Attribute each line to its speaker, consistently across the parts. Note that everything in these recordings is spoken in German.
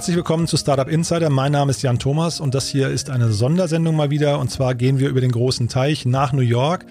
Speaker 1: Herzlich willkommen zu Startup Insider. Mein Name ist Jan Thomas und das hier ist eine Sondersendung mal wieder. Und zwar gehen wir über den großen Teich nach New York.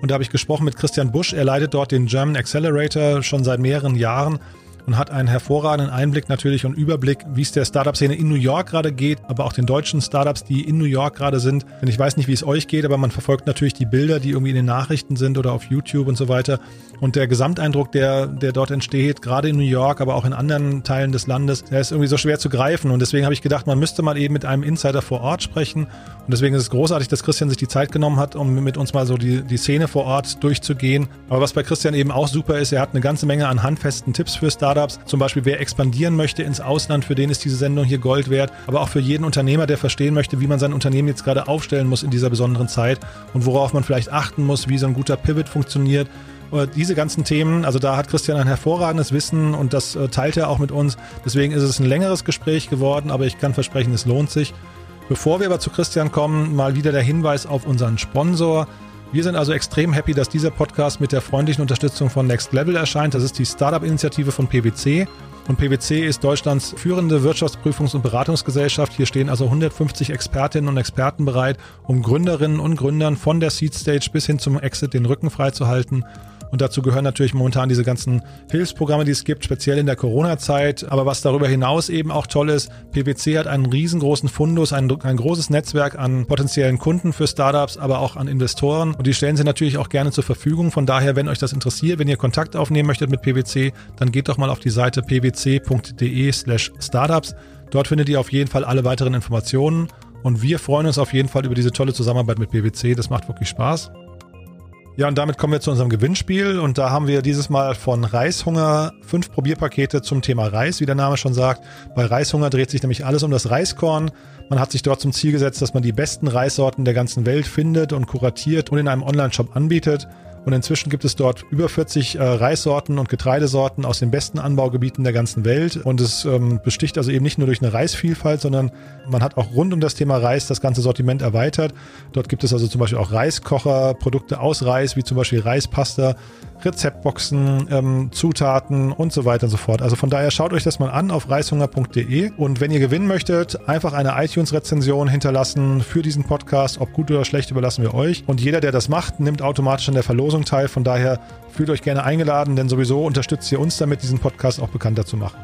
Speaker 1: Und da habe ich gesprochen mit Christian Busch. Er leitet dort den German Accelerator schon seit mehreren Jahren und hat einen hervorragenden Einblick natürlich und Überblick, wie es der Startup-Szene in New York gerade geht, aber auch den deutschen Startups, die in New York gerade sind. Denn ich weiß nicht, wie es euch geht, aber man verfolgt natürlich die Bilder, die irgendwie in den Nachrichten sind oder auf YouTube und so weiter. Und der Gesamteindruck, der, der dort entsteht, gerade in New York, aber auch in anderen Teilen des Landes, der ist irgendwie so schwer zu greifen. Und deswegen habe ich gedacht, man müsste mal eben mit einem Insider vor Ort sprechen. Und deswegen ist es großartig, dass Christian sich die Zeit genommen hat, um mit uns mal so die, die Szene vor Ort durchzugehen. Aber was bei Christian eben auch super ist, er hat eine ganze Menge an handfesten Tipps für Startups. Zum Beispiel, wer expandieren möchte ins Ausland, für den ist diese Sendung hier Gold wert. Aber auch für jeden Unternehmer, der verstehen möchte, wie man sein Unternehmen jetzt gerade aufstellen muss in dieser besonderen Zeit und worauf man vielleicht achten muss, wie so ein guter Pivot funktioniert diese ganzen Themen, also da hat Christian ein hervorragendes Wissen und das äh, teilt er auch mit uns. Deswegen ist es ein längeres Gespräch geworden, aber ich kann versprechen, es lohnt sich. Bevor wir aber zu Christian kommen, mal wieder der Hinweis auf unseren Sponsor. Wir sind also extrem happy, dass dieser Podcast mit der freundlichen Unterstützung von Next Level erscheint. Das ist die Startup-Initiative von PwC. Und PwC ist Deutschlands führende Wirtschaftsprüfungs- und Beratungsgesellschaft. Hier stehen also 150 Expertinnen und Experten bereit, um Gründerinnen und Gründern von der Seed Stage bis hin zum Exit den Rücken freizuhalten. Und dazu gehören natürlich momentan diese ganzen Hilfsprogramme, die es gibt, speziell in der Corona-Zeit. Aber was darüber hinaus eben auch toll ist, PwC hat einen riesengroßen Fundus, ein, ein großes Netzwerk an potenziellen Kunden für Startups, aber auch an Investoren. Und die stellen sie natürlich auch gerne zur Verfügung. Von daher, wenn euch das interessiert, wenn ihr Kontakt aufnehmen möchtet mit PwC, dann geht doch mal auf die Seite pwc.de slash startups. Dort findet ihr auf jeden Fall alle weiteren Informationen. Und wir freuen uns auf jeden Fall über diese tolle Zusammenarbeit mit PwC. Das macht wirklich Spaß. Ja, und damit kommen wir zu unserem Gewinnspiel. Und da haben wir dieses Mal von Reishunger fünf Probierpakete zum Thema Reis, wie der Name schon sagt. Bei Reishunger dreht sich nämlich alles um das Reiskorn. Man hat sich dort zum Ziel gesetzt, dass man die besten Reissorten der ganzen Welt findet und kuratiert und in einem Online-Shop anbietet. Und inzwischen gibt es dort über 40 äh, Reissorten und Getreidesorten aus den besten Anbaugebieten der ganzen Welt. Und es ähm, besticht also eben nicht nur durch eine Reisvielfalt, sondern man hat auch rund um das Thema Reis das ganze Sortiment erweitert. Dort gibt es also zum Beispiel auch Reiskocher, Produkte aus Reis, wie zum Beispiel Reispasta, Rezeptboxen, ähm, Zutaten und so weiter und so fort. Also von daher schaut euch das mal an auf reishunger.de und wenn ihr gewinnen möchtet, einfach eine iTunes-Rezension hinterlassen für diesen Podcast. Ob gut oder schlecht, überlassen wir euch. Und jeder, der das macht, nimmt automatisch an der Verlosung teil. Von daher fühlt euch gerne eingeladen, denn sowieso unterstützt ihr uns damit, diesen Podcast auch bekannter zu machen.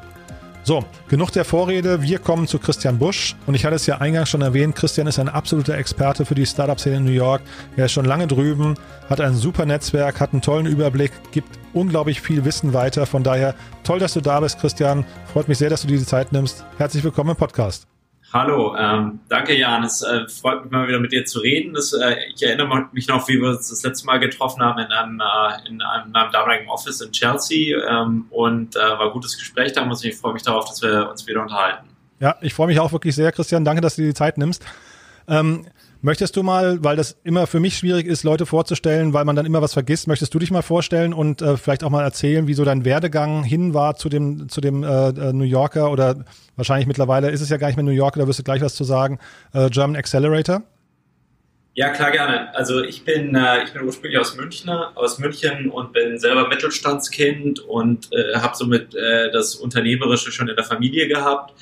Speaker 1: So, genug der Vorrede. Wir kommen zu Christian Busch. Und ich hatte es ja eingangs schon erwähnt, Christian ist ein absoluter Experte für die Startup-Szene in New York. Er ist schon lange drüben, hat ein super Netzwerk, hat einen tollen Überblick, gibt unglaublich viel Wissen weiter. Von daher toll, dass du da bist, Christian. Freut mich sehr, dass du dir die Zeit nimmst. Herzlich willkommen im Podcast.
Speaker 2: Hallo, ähm, danke Jan. Es äh, freut mich mal wieder mit dir zu reden. Das, äh, ich erinnere mich noch, wie wir uns das letzte Mal getroffen haben in einem, äh, in einem, in einem damaligen Office in Chelsea ähm, und äh, war ein gutes Gespräch da und ich freue mich darauf, dass wir uns wieder unterhalten.
Speaker 1: Ja, ich freue mich auch wirklich sehr, Christian. Danke, dass du dir die Zeit nimmst. Ähm, Möchtest du mal, weil das immer für mich schwierig ist, Leute vorzustellen, weil man dann immer was vergisst, möchtest du dich mal vorstellen und äh, vielleicht auch mal erzählen, wie so dein Werdegang hin war zu dem, zu dem äh, äh, New Yorker oder wahrscheinlich mittlerweile ist es ja gar nicht mehr New Yorker, da wirst du gleich was zu sagen, äh, German Accelerator?
Speaker 2: Ja, klar, gerne. Also ich bin, äh, ich bin ursprünglich aus München, aus München und bin selber Mittelstandskind und äh, habe somit das Unternehmerische schon in der Familie gehabt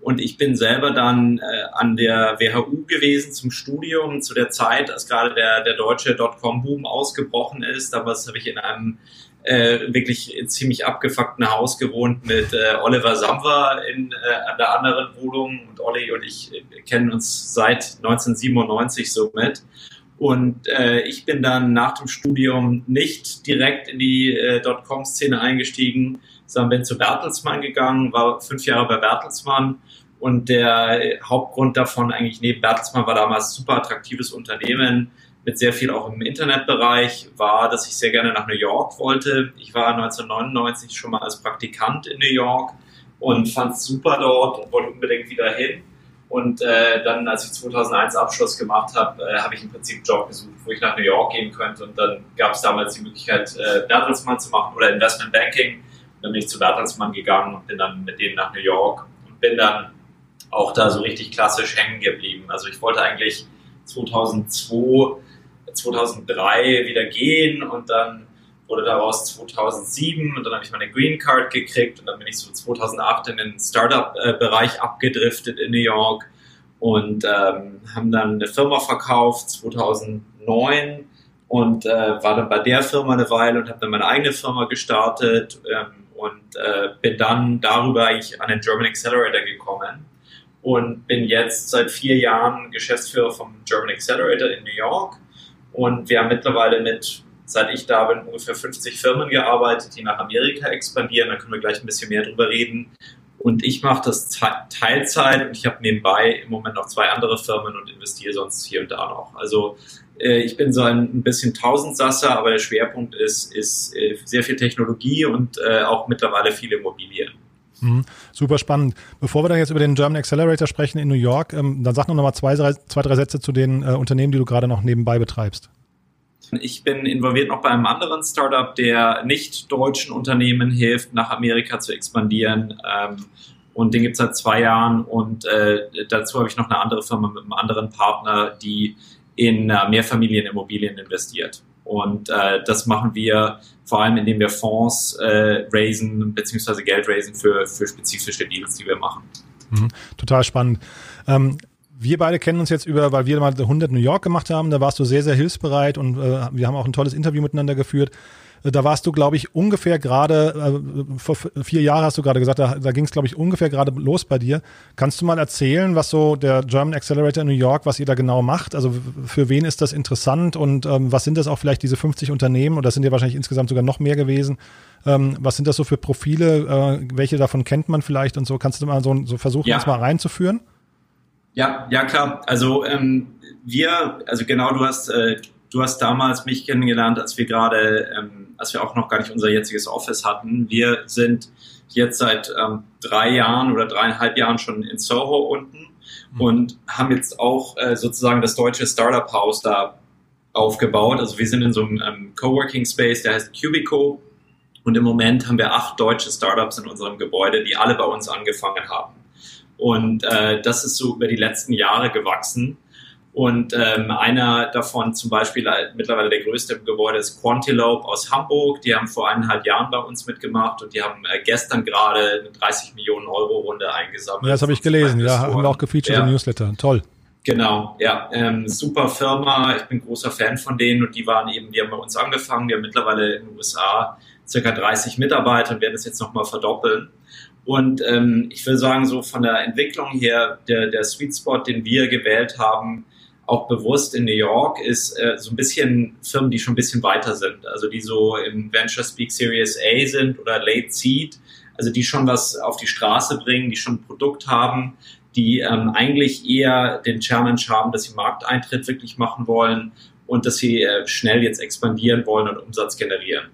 Speaker 2: und ich bin selber dann äh, an der WHU gewesen zum Studium, zu der Zeit, als gerade der, der deutsche Dotcom-Boom ausgebrochen ist. Damals habe ich in einem äh, wirklich ziemlich abgefuckten Haus gewohnt mit äh, Oliver Samwer in äh, an der anderen Wohnung. Und Olli und ich äh, kennen uns seit 1997 somit. Und äh, ich bin dann nach dem Studium nicht direkt in die äh, Dotcom-Szene eingestiegen, sondern bin zu Bertelsmann gegangen, war fünf Jahre bei Bertelsmann und der Hauptgrund davon eigentlich neben Bertelsmann war damals super attraktives Unternehmen mit sehr viel auch im Internetbereich, war, dass ich sehr gerne nach New York wollte. Ich war 1999 schon mal als Praktikant in New York und fand es super dort und wollte unbedingt wieder hin. Und äh, dann, als ich 2001 Abschluss gemacht habe, äh, habe ich im Prinzip einen Job gesucht, wo ich nach New York gehen könnte. Und dann gab es damals die Möglichkeit, äh, Bertelsmann zu machen oder Investment Banking. Dann bin ich zu Bertelsmann gegangen und bin dann mit denen nach New York und bin dann auch da so richtig klassisch hängen geblieben. Also ich wollte eigentlich 2002, 2003 wieder gehen und dann wurde daraus 2007 und dann habe ich meine Green Card gekriegt und dann bin ich so 2008 in den Startup-Bereich abgedriftet in New York und ähm, haben dann eine Firma verkauft 2009 und äh, war dann bei der Firma eine Weile und habe dann meine eigene Firma gestartet ähm, und äh, bin dann darüber eigentlich an den German Accelerator gekommen und bin jetzt seit vier Jahren Geschäftsführer vom German Accelerator in New York und wir haben mittlerweile mit seit ich da bin, ungefähr 50 Firmen gearbeitet, die nach Amerika expandieren. Da können wir gleich ein bisschen mehr drüber reden. Und ich mache das Teilzeit und ich habe nebenbei im Moment noch zwei andere Firmen und investiere sonst hier und da noch. Also ich bin so ein, bisschen Tausendsasser, aber der Schwerpunkt ist, ist äh, sehr viel Technologie und äh, auch mittlerweile viele Immobilien.
Speaker 1: Mhm, super spannend. Bevor wir dann jetzt über den German Accelerator sprechen in New York, ähm, dann sag noch mal zwei, drei, zwei, drei Sätze zu den äh, Unternehmen, die du gerade noch nebenbei betreibst.
Speaker 2: Ich bin involviert noch bei einem anderen Startup, der nicht deutschen Unternehmen hilft, nach Amerika zu expandieren. Ähm, und den gibt es seit zwei Jahren. Und äh, dazu habe ich noch eine andere Firma mit einem anderen Partner, die in äh, Mehrfamilienimmobilien investiert. Und äh, das machen wir vor allem, indem wir Fonds äh, raisen bzw. Geld raisen für, für spezifische Deals, die wir machen.
Speaker 1: Mhm, total spannend. Ähm, wir beide kennen uns jetzt über, weil wir mal 100 New York gemacht haben, da warst du sehr, sehr hilfsbereit und äh, wir haben auch ein tolles Interview miteinander geführt. Äh, da warst du, glaube ich, ungefähr gerade, äh, vor vier Jahren hast du gerade gesagt, da, da ging es, glaube ich, ungefähr gerade los bei dir. Kannst du mal erzählen, was so der German Accelerator in New York, was ihr da genau macht? Also für wen ist das interessant und ähm, was sind das auch vielleicht diese 50 Unternehmen oder sind ja wahrscheinlich insgesamt sogar noch mehr gewesen? Ähm, was sind das so für Profile? Äh, welche davon kennt man vielleicht und so? Kannst du mal so, so versuchen, ja. das mal reinzuführen?
Speaker 2: Ja, ja klar. Also ähm, wir, also genau, du hast, äh, du hast damals mich kennengelernt, als wir gerade, ähm, als wir auch noch gar nicht unser jetziges Office hatten. Wir sind jetzt seit ähm, drei Jahren oder dreieinhalb Jahren schon in Soho unten mhm. und haben jetzt auch äh, sozusagen das deutsche Startup House da aufgebaut. Also wir sind in so einem ähm, Coworking Space, der heißt Cubico. Und im Moment haben wir acht deutsche Startups in unserem Gebäude, die alle bei uns angefangen haben. Und äh, das ist so über die letzten Jahre gewachsen. Und ähm, einer davon zum Beispiel äh, mittlerweile der größte im Gebäude ist Quantilope aus Hamburg. Die haben vor eineinhalb Jahren bei uns mitgemacht und die haben äh, gestern gerade eine 30 Millionen Euro Runde eingesammelt.
Speaker 1: Ja, das habe ich gelesen. Ja, haben wir auch gefeatured ja. im Newsletter. Toll.
Speaker 2: Genau, ja, ähm, super Firma. Ich bin großer Fan von denen und die waren eben, die haben bei uns angefangen. Die haben mittlerweile in den USA circa 30 Mitarbeiter und werden es jetzt nochmal verdoppeln. Und ähm, ich will sagen, so von der Entwicklung her, der, der Sweet Spot, den wir gewählt haben, auch bewusst in New York, ist äh, so ein bisschen Firmen, die schon ein bisschen weiter sind. Also die so im Venture Speak Series A sind oder Late Seed, also die schon was auf die Straße bringen, die schon ein Produkt haben, die ähm, eigentlich eher den Challenge haben, dass sie Markteintritt wirklich machen wollen und dass sie äh, schnell jetzt expandieren wollen und Umsatz generieren.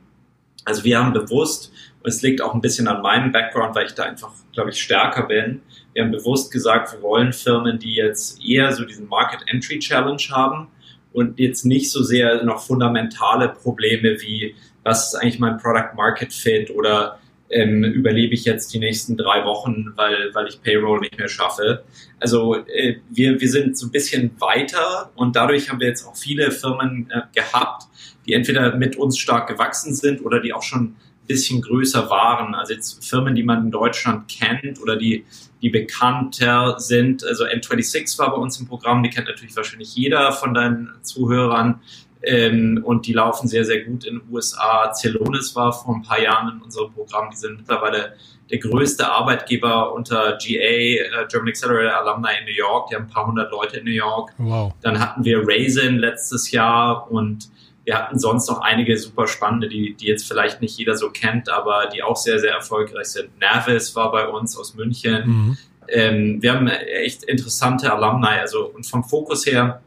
Speaker 2: Also wir haben bewusst es liegt auch ein bisschen an meinem Background, weil ich da einfach, glaube ich, stärker bin. Wir haben bewusst gesagt, wir wollen Firmen, die jetzt eher so diesen Market Entry Challenge haben und jetzt nicht so sehr noch fundamentale Probleme wie, was ist eigentlich mein Product Market Fit oder ähm, überlebe ich jetzt die nächsten drei Wochen, weil, weil ich Payroll nicht mehr schaffe. Also äh, wir, wir sind so ein bisschen weiter und dadurch haben wir jetzt auch viele Firmen äh, gehabt, die entweder mit uns stark gewachsen sind oder die auch schon bisschen größer waren. Also jetzt Firmen, die man in Deutschland kennt oder die, die bekannter sind. Also N26 war bei uns im Programm, die kennt natürlich wahrscheinlich jeder von deinen Zuhörern. Ähm, und die laufen sehr, sehr gut in den USA. Celonis war vor ein paar Jahren in unserem Programm. Die sind mittlerweile der größte Arbeitgeber unter GA, äh, German Accelerator Alumni in New York. Die haben ein paar hundert Leute in New York. Wow. Dann hatten wir Raisin letztes Jahr und wir hatten sonst noch einige super spannende, die, die jetzt vielleicht nicht jeder so kennt, aber die auch sehr, sehr erfolgreich sind. Nervis war bei uns aus München. Mhm. Ähm, wir haben echt interessante Alumni. Also, und vom Fokus her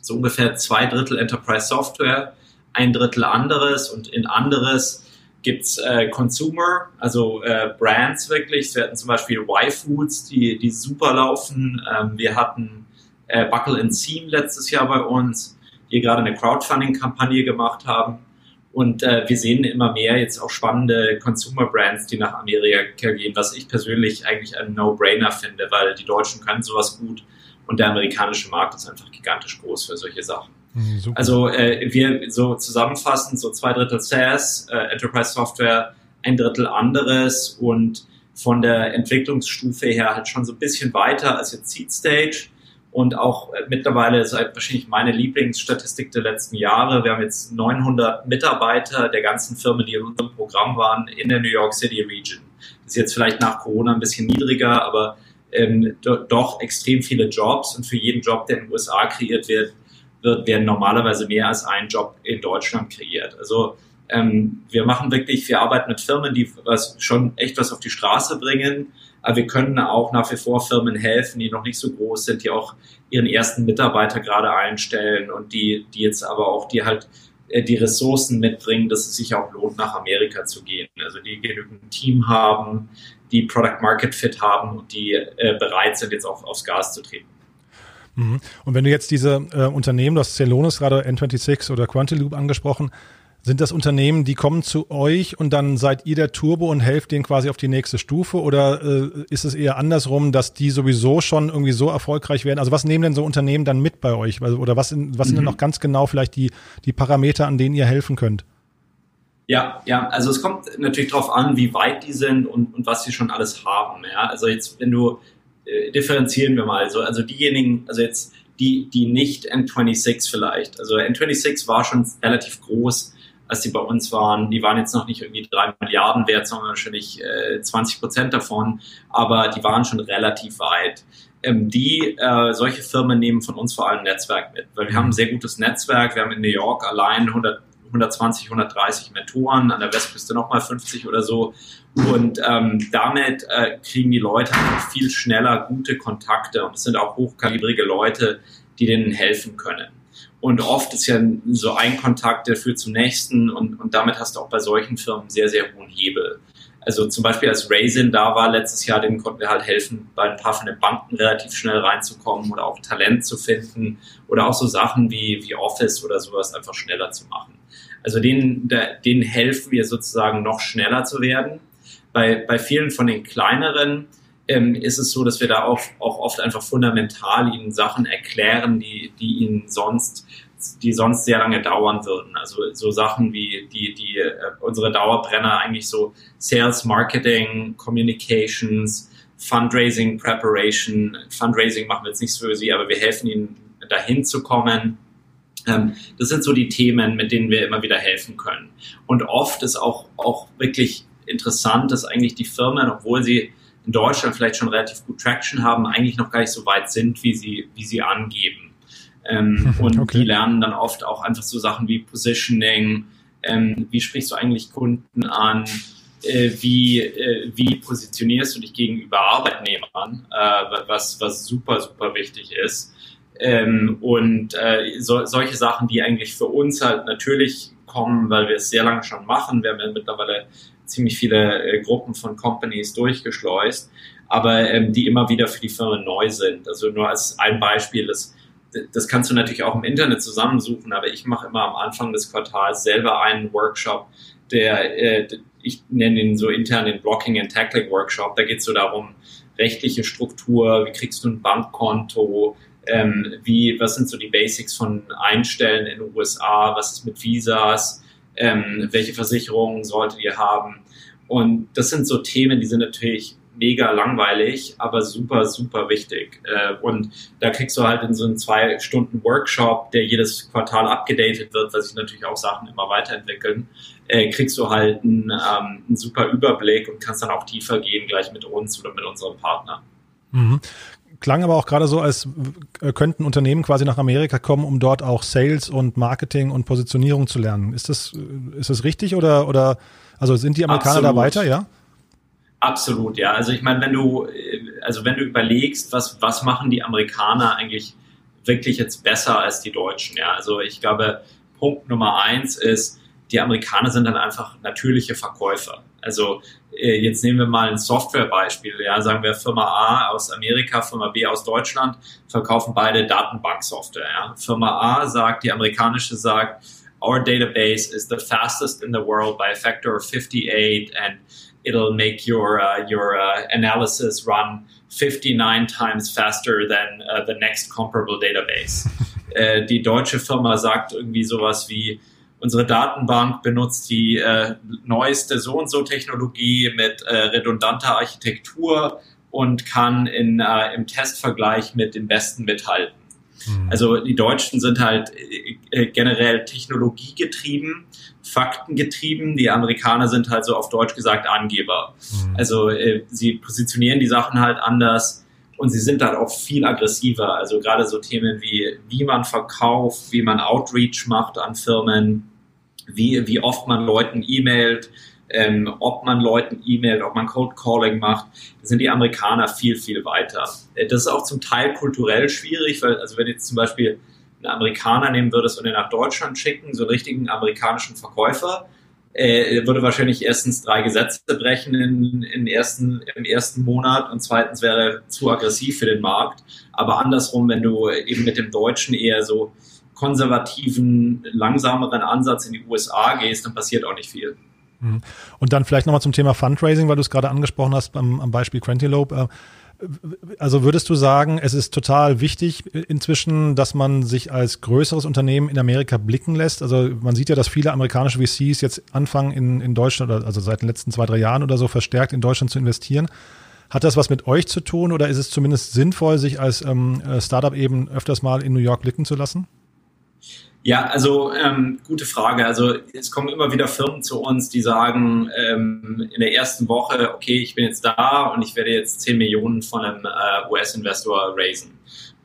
Speaker 2: so ungefähr zwei Drittel Enterprise Software, ein Drittel anderes und in anderes gibt's äh, Consumer, also äh, Brands wirklich. Wir hatten zum Beispiel Y-Foods, die, die super laufen. Ähm, wir hatten äh, Buckle and Seam letztes Jahr bei uns hier gerade eine Crowdfunding-Kampagne gemacht haben. Und äh, wir sehen immer mehr jetzt auch spannende Consumer-Brands, die nach Amerika gehen, was ich persönlich eigentlich ein No-Brainer finde, weil die Deutschen können sowas gut und der amerikanische Markt ist einfach gigantisch groß für solche Sachen. Mhm, also äh, wir so zusammenfassend so zwei Drittel SaaS, äh, Enterprise Software, ein Drittel anderes und von der Entwicklungsstufe her halt schon so ein bisschen weiter als jetzt Seed Stage und auch äh, mittlerweile seit wahrscheinlich meine Lieblingsstatistik der letzten Jahre. Wir haben jetzt 900 Mitarbeiter der ganzen Firmen, die in unserem Programm waren, in der New York City Region. Das ist jetzt vielleicht nach Corona ein bisschen niedriger, aber ähm, do, doch extrem viele Jobs und für jeden Job, der in den USA kreiert wird, wird werden normalerweise mehr als ein Job in Deutschland kreiert. Also ähm, wir machen wirklich, wir arbeiten mit Firmen, die was schon echt was auf die Straße bringen, aber wir können auch nach wie vor Firmen helfen, die noch nicht so groß sind, die auch ihren ersten Mitarbeiter gerade einstellen und die, die jetzt aber auch, die halt äh, die Ressourcen mitbringen, dass es sich auch lohnt, nach Amerika zu gehen. Also die genügend Team haben, die Product Market Fit haben und die äh, bereit sind, jetzt auch aufs Gas zu treten.
Speaker 1: Mhm. Und wenn du jetzt diese äh, Unternehmen, du hast Celonis gerade N26 oder Quantiloop angesprochen, sind das Unternehmen, die kommen zu euch und dann seid ihr der Turbo und helft denen quasi auf die nächste Stufe? Oder äh, ist es eher andersrum, dass die sowieso schon irgendwie so erfolgreich werden? Also was nehmen denn so Unternehmen dann mit bei euch? Oder was, in, was mhm. sind denn mhm. noch ganz genau vielleicht die, die Parameter, an denen ihr helfen könnt?
Speaker 2: Ja, ja, also es kommt natürlich darauf an, wie weit die sind und, und was sie schon alles haben. Ja? Also jetzt, wenn du äh, differenzieren wir mal, so, also diejenigen, also jetzt die, die nicht N26 vielleicht, also N26 war schon relativ groß, als die bei uns waren. Die waren jetzt noch nicht irgendwie drei Milliarden wert, sondern wahrscheinlich äh, 20 Prozent davon, aber die waren schon relativ weit. Ähm, die, äh, solche Firmen nehmen von uns vor allem Netzwerk mit, weil wir haben ein sehr gutes Netzwerk. Wir haben in New York allein 100 120, 130 Mentoren, an der Westküste nochmal 50 oder so. Und ähm, damit äh, kriegen die Leute einfach viel schneller gute Kontakte und es sind auch hochkalibrige Leute, die denen helfen können. Und oft ist ja so ein Kontakt, der führt zum nächsten und, und damit hast du auch bei solchen Firmen sehr, sehr hohen Hebel. Also zum Beispiel als Raisin da war letztes Jahr, denen konnten wir halt helfen, bei ein paar von den Banken relativ schnell reinzukommen oder auch Talent zu finden oder auch so Sachen wie, wie Office oder sowas einfach schneller zu machen. Also denen, denen helfen wir sozusagen noch schneller zu werden. Bei, bei vielen von den kleineren ähm, ist es so, dass wir da auch, auch oft einfach fundamental ihnen Sachen erklären, die, die ihnen sonst die sonst sehr lange dauern würden. Also so Sachen wie die, die äh, unsere Dauerbrenner eigentlich so Sales, Marketing, Communications, Fundraising, Preparation. Fundraising machen wir jetzt nicht für sie, aber wir helfen ihnen dahin zu kommen. Ähm, das sind so die Themen, mit denen wir immer wieder helfen können. Und oft ist auch, auch wirklich interessant, dass eigentlich die Firmen, obwohl sie in Deutschland vielleicht schon relativ gut Traction haben, eigentlich noch gar nicht so weit sind, wie sie, wie sie angeben. Ähm, und okay. die lernen dann oft auch einfach so Sachen wie Positioning, ähm, wie sprichst du eigentlich Kunden an, äh, wie, äh, wie positionierst du dich gegenüber Arbeitnehmern, äh, was, was super, super wichtig ist. Ähm, und äh, so, solche Sachen, die eigentlich für uns halt natürlich kommen, weil wir es sehr lange schon machen. Wir haben ja mittlerweile ziemlich viele äh, Gruppen von Companies durchgeschleust, aber ähm, die immer wieder für die Firmen neu sind. Also nur als ein Beispiel, das, das kannst du natürlich auch im Internet zusammensuchen, aber ich mache immer am Anfang des Quartals selber einen Workshop, der, äh, ich nenne ihn so intern den Blocking and Tackling Workshop. Da geht es so darum, rechtliche Struktur, wie kriegst du ein Bankkonto, ähm, wie, was sind so die Basics von Einstellen in den USA, was ist mit Visas, ähm, welche Versicherungen solltet ihr haben. Und das sind so Themen, die sind natürlich mega langweilig, aber super, super wichtig. Äh, und da kriegst du halt in so einem zwei Stunden Workshop, der jedes Quartal abgedatet wird, weil sich natürlich auch Sachen immer weiterentwickeln, äh, kriegst du halt einen, ähm, einen super Überblick und kannst dann auch tiefer gehen gleich mit uns oder mit unserem Partner.
Speaker 1: Mhm klang aber auch gerade so, als könnten Unternehmen quasi nach Amerika kommen, um dort auch Sales und Marketing und Positionierung zu lernen. Ist das, ist das richtig oder, oder also sind die Amerikaner Absolut. da weiter, ja?
Speaker 2: Absolut, ja. Also ich meine, wenn du, also wenn du überlegst, was, was machen die Amerikaner eigentlich wirklich jetzt besser als die Deutschen, ja. Also ich glaube, Punkt Nummer eins ist, die Amerikaner sind dann einfach natürliche Verkäufer. Also äh, jetzt nehmen wir mal ein Softwarebeispiel. Ja, sagen wir Firma A aus Amerika, Firma B aus Deutschland, verkaufen beide Datenbanksoftware. Ja. Firma A sagt, die amerikanische sagt, our database is the fastest in the world by a factor of 58 and it'll make your uh, your uh, analysis run 59 times faster than uh, the next comparable database. äh, die deutsche Firma sagt irgendwie sowas wie, unsere Datenbank benutzt die äh, neueste so und so Technologie mit äh, redundanter Architektur und kann in, äh, im Testvergleich mit den Besten mithalten. Mhm. Also die Deutschen sind halt äh, äh, generell technologiegetrieben, faktengetrieben. Die Amerikaner sind halt so auf Deutsch gesagt Angeber. Mhm. Also äh, sie positionieren die Sachen halt anders und sie sind halt auch viel aggressiver. Also gerade so Themen wie, wie man verkauft, wie man Outreach macht an Firmen, wie, wie oft man Leuten e-mailt, ähm, ob man Leuten E-Mail, ob man Code Calling macht, sind die Amerikaner viel, viel weiter. Äh, das ist auch zum Teil kulturell schwierig, weil, also wenn jetzt zum Beispiel einen Amerikaner nehmen würdest und ihn nach Deutschland schicken, so einen richtigen amerikanischen Verkäufer, äh, würde wahrscheinlich erstens drei Gesetze brechen in, in ersten, im ersten Monat und zweitens wäre er zu aggressiv für den Markt. Aber andersrum, wenn du eben mit dem Deutschen eher so konservativen, langsameren Ansatz in die USA gehst, dann passiert auch nicht viel.
Speaker 1: Mhm. Und dann vielleicht nochmal zum Thema Fundraising, weil du es gerade angesprochen hast am, am Beispiel Quantilope. Äh, also würdest du sagen, es ist total wichtig inzwischen, dass man sich als größeres Unternehmen in Amerika blicken lässt? Also man sieht ja, dass viele amerikanische VCs jetzt anfangen in, in Deutschland, also seit den letzten zwei, drei Jahren oder so verstärkt in Deutschland zu investieren. Hat das was mit euch zu tun oder ist es zumindest sinnvoll, sich als ähm, Startup eben öfters mal in New York blicken zu lassen?
Speaker 2: Ja, also ähm, gute Frage. Also es kommen immer wieder Firmen zu uns, die sagen ähm, in der ersten Woche, okay, ich bin jetzt da und ich werde jetzt 10 Millionen von einem äh, US-Investor raisen.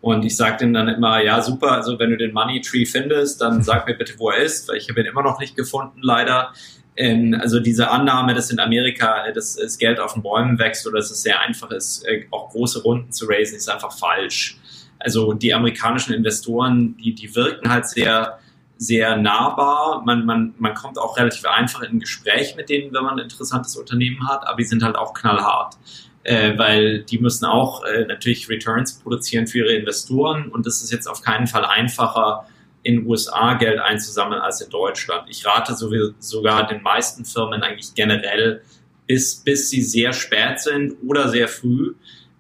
Speaker 2: Und ich sage denen dann immer, ja super, also wenn du den Money Tree findest, dann sag mir bitte, wo er ist, weil ich habe ihn immer noch nicht gefunden, leider. Ähm, also diese Annahme, dass in Amerika dass das Geld auf den Bäumen wächst oder dass es sehr einfach ist, äh, auch große Runden zu raisen, ist einfach falsch also die amerikanischen Investoren, die, die wirken halt sehr, sehr nahbar. Man, man, man kommt auch relativ einfach in ein Gespräch mit denen, wenn man ein interessantes Unternehmen hat, aber die sind halt auch knallhart. Äh, weil die müssen auch äh, natürlich Returns produzieren für ihre Investoren und das ist jetzt auf keinen Fall einfacher, in USA Geld einzusammeln als in Deutschland. Ich rate sogar den meisten Firmen eigentlich generell, bis, bis sie sehr spät sind oder sehr früh,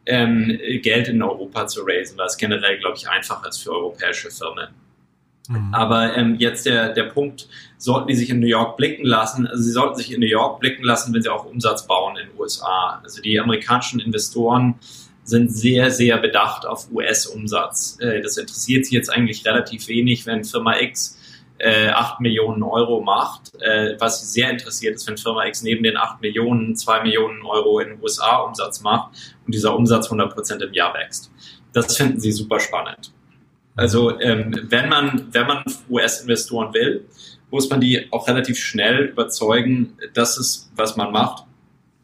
Speaker 2: ähm, Geld in Europa zu raisen, weil es generell, glaube ich, einfacher ist für europäische Firmen. Mhm. Aber ähm, jetzt der, der Punkt, sollten die sich in New York blicken lassen? Also sie sollten sich in New York blicken lassen, wenn sie auch Umsatz bauen in den USA. Also die amerikanischen Investoren sind sehr, sehr bedacht auf US-Umsatz. Äh, das interessiert sie jetzt eigentlich relativ wenig, wenn Firma X äh, 8 Millionen Euro macht. Äh, was sie sehr interessiert ist, wenn Firma X neben den 8 Millionen 2 Millionen Euro in den USA Umsatz macht und dieser Umsatz 100 Prozent im Jahr wächst. Das finden sie super spannend. Also ähm, wenn man wenn man US-Investoren will, muss man die auch relativ schnell überzeugen, dass es, was man macht,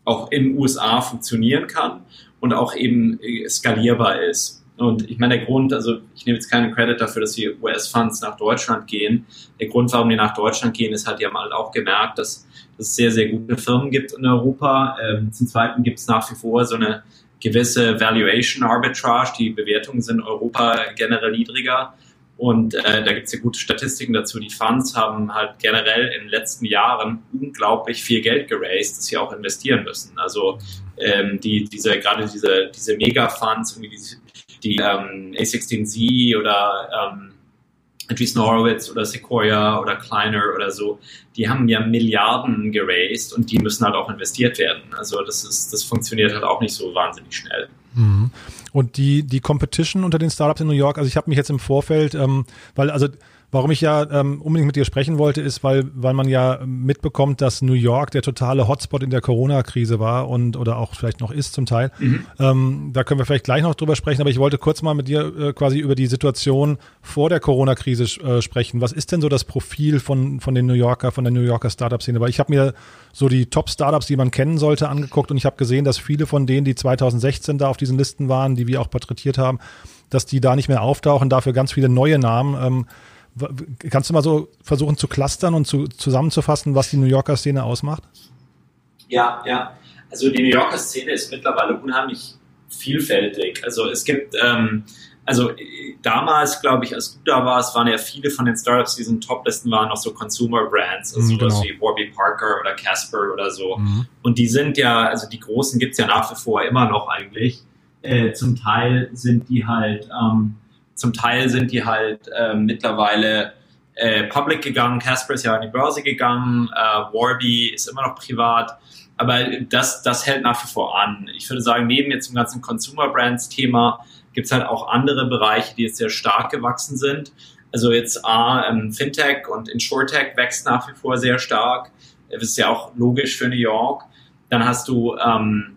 Speaker 2: auch in den USA funktionieren kann und auch eben äh, skalierbar ist. Und ich meine, der Grund, also ich nehme jetzt keinen Credit dafür, dass die US-Funds nach Deutschland gehen. Der Grund, warum die nach Deutschland gehen, ist halt, die haben halt auch gemerkt, dass, dass es sehr, sehr gute Firmen gibt in Europa. Ähm, zum Zweiten gibt es nach wie vor so eine gewisse Valuation Arbitrage. Die Bewertungen sind in Europa generell niedriger. Und äh, da gibt es ja gute Statistiken dazu. Die Funds haben halt generell in den letzten Jahren unglaublich viel Geld geraced, das sie auch investieren müssen. Also ähm, die, diese, gerade diese, diese Mega-Funds, irgendwie diese die ähm, A16Z oder ähm, Andreessen Horowitz oder Sequoia oder Kleiner oder so, die haben ja Milliarden geraced und die müssen halt auch investiert werden. Also das ist, das funktioniert halt auch nicht so wahnsinnig schnell.
Speaker 1: Mhm. Und die, die Competition unter den Startups in New York, also ich habe mich jetzt im Vorfeld, ähm, weil also Warum ich ja ähm, unbedingt mit dir sprechen wollte, ist, weil, weil man ja mitbekommt, dass New York der totale Hotspot in der Corona-Krise war und oder auch vielleicht noch ist zum Teil. Mhm. Ähm, da können wir vielleicht gleich noch drüber sprechen, aber ich wollte kurz mal mit dir äh, quasi über die Situation vor der Corona-Krise äh, sprechen. Was ist denn so das Profil von, von den New Yorker, von der New Yorker Startup-Szene? Weil ich habe mir so die Top-Startups, die man kennen sollte, angeguckt und ich habe gesehen, dass viele von denen, die 2016 da auf diesen Listen waren, die wir auch porträtiert haben, dass die da nicht mehr auftauchen, dafür ganz viele neue Namen. Ähm, Kannst du mal so versuchen zu clustern und zu, zusammenzufassen, was die New Yorker Szene ausmacht?
Speaker 2: Ja, ja. Also die New Yorker Szene ist mittlerweile unheimlich vielfältig. Also es gibt, ähm, also damals, glaube ich, als du da warst, waren ja viele von den Startups, die in Toplisten waren, noch so Consumer Brands, also mhm, genau. sowas wie Warby Parker oder Casper oder so. Mhm. Und die sind ja, also die großen gibt es ja nach wie vor immer noch eigentlich. Äh, zum Teil sind die halt ähm, Zum Teil sind die halt äh, mittlerweile äh, public gegangen. Casper ist ja an die Börse gegangen. Äh, Warby ist immer noch privat. Aber das, das hält nach wie vor an. Ich würde sagen, neben jetzt dem ganzen Consumer Brands Thema gibt es halt auch andere Bereiche, die jetzt sehr stark gewachsen sind. Also jetzt A, ähm, Fintech und Insurtech wächst nach wie vor sehr stark. Das ist ja auch logisch für New York. Dann hast du, ähm,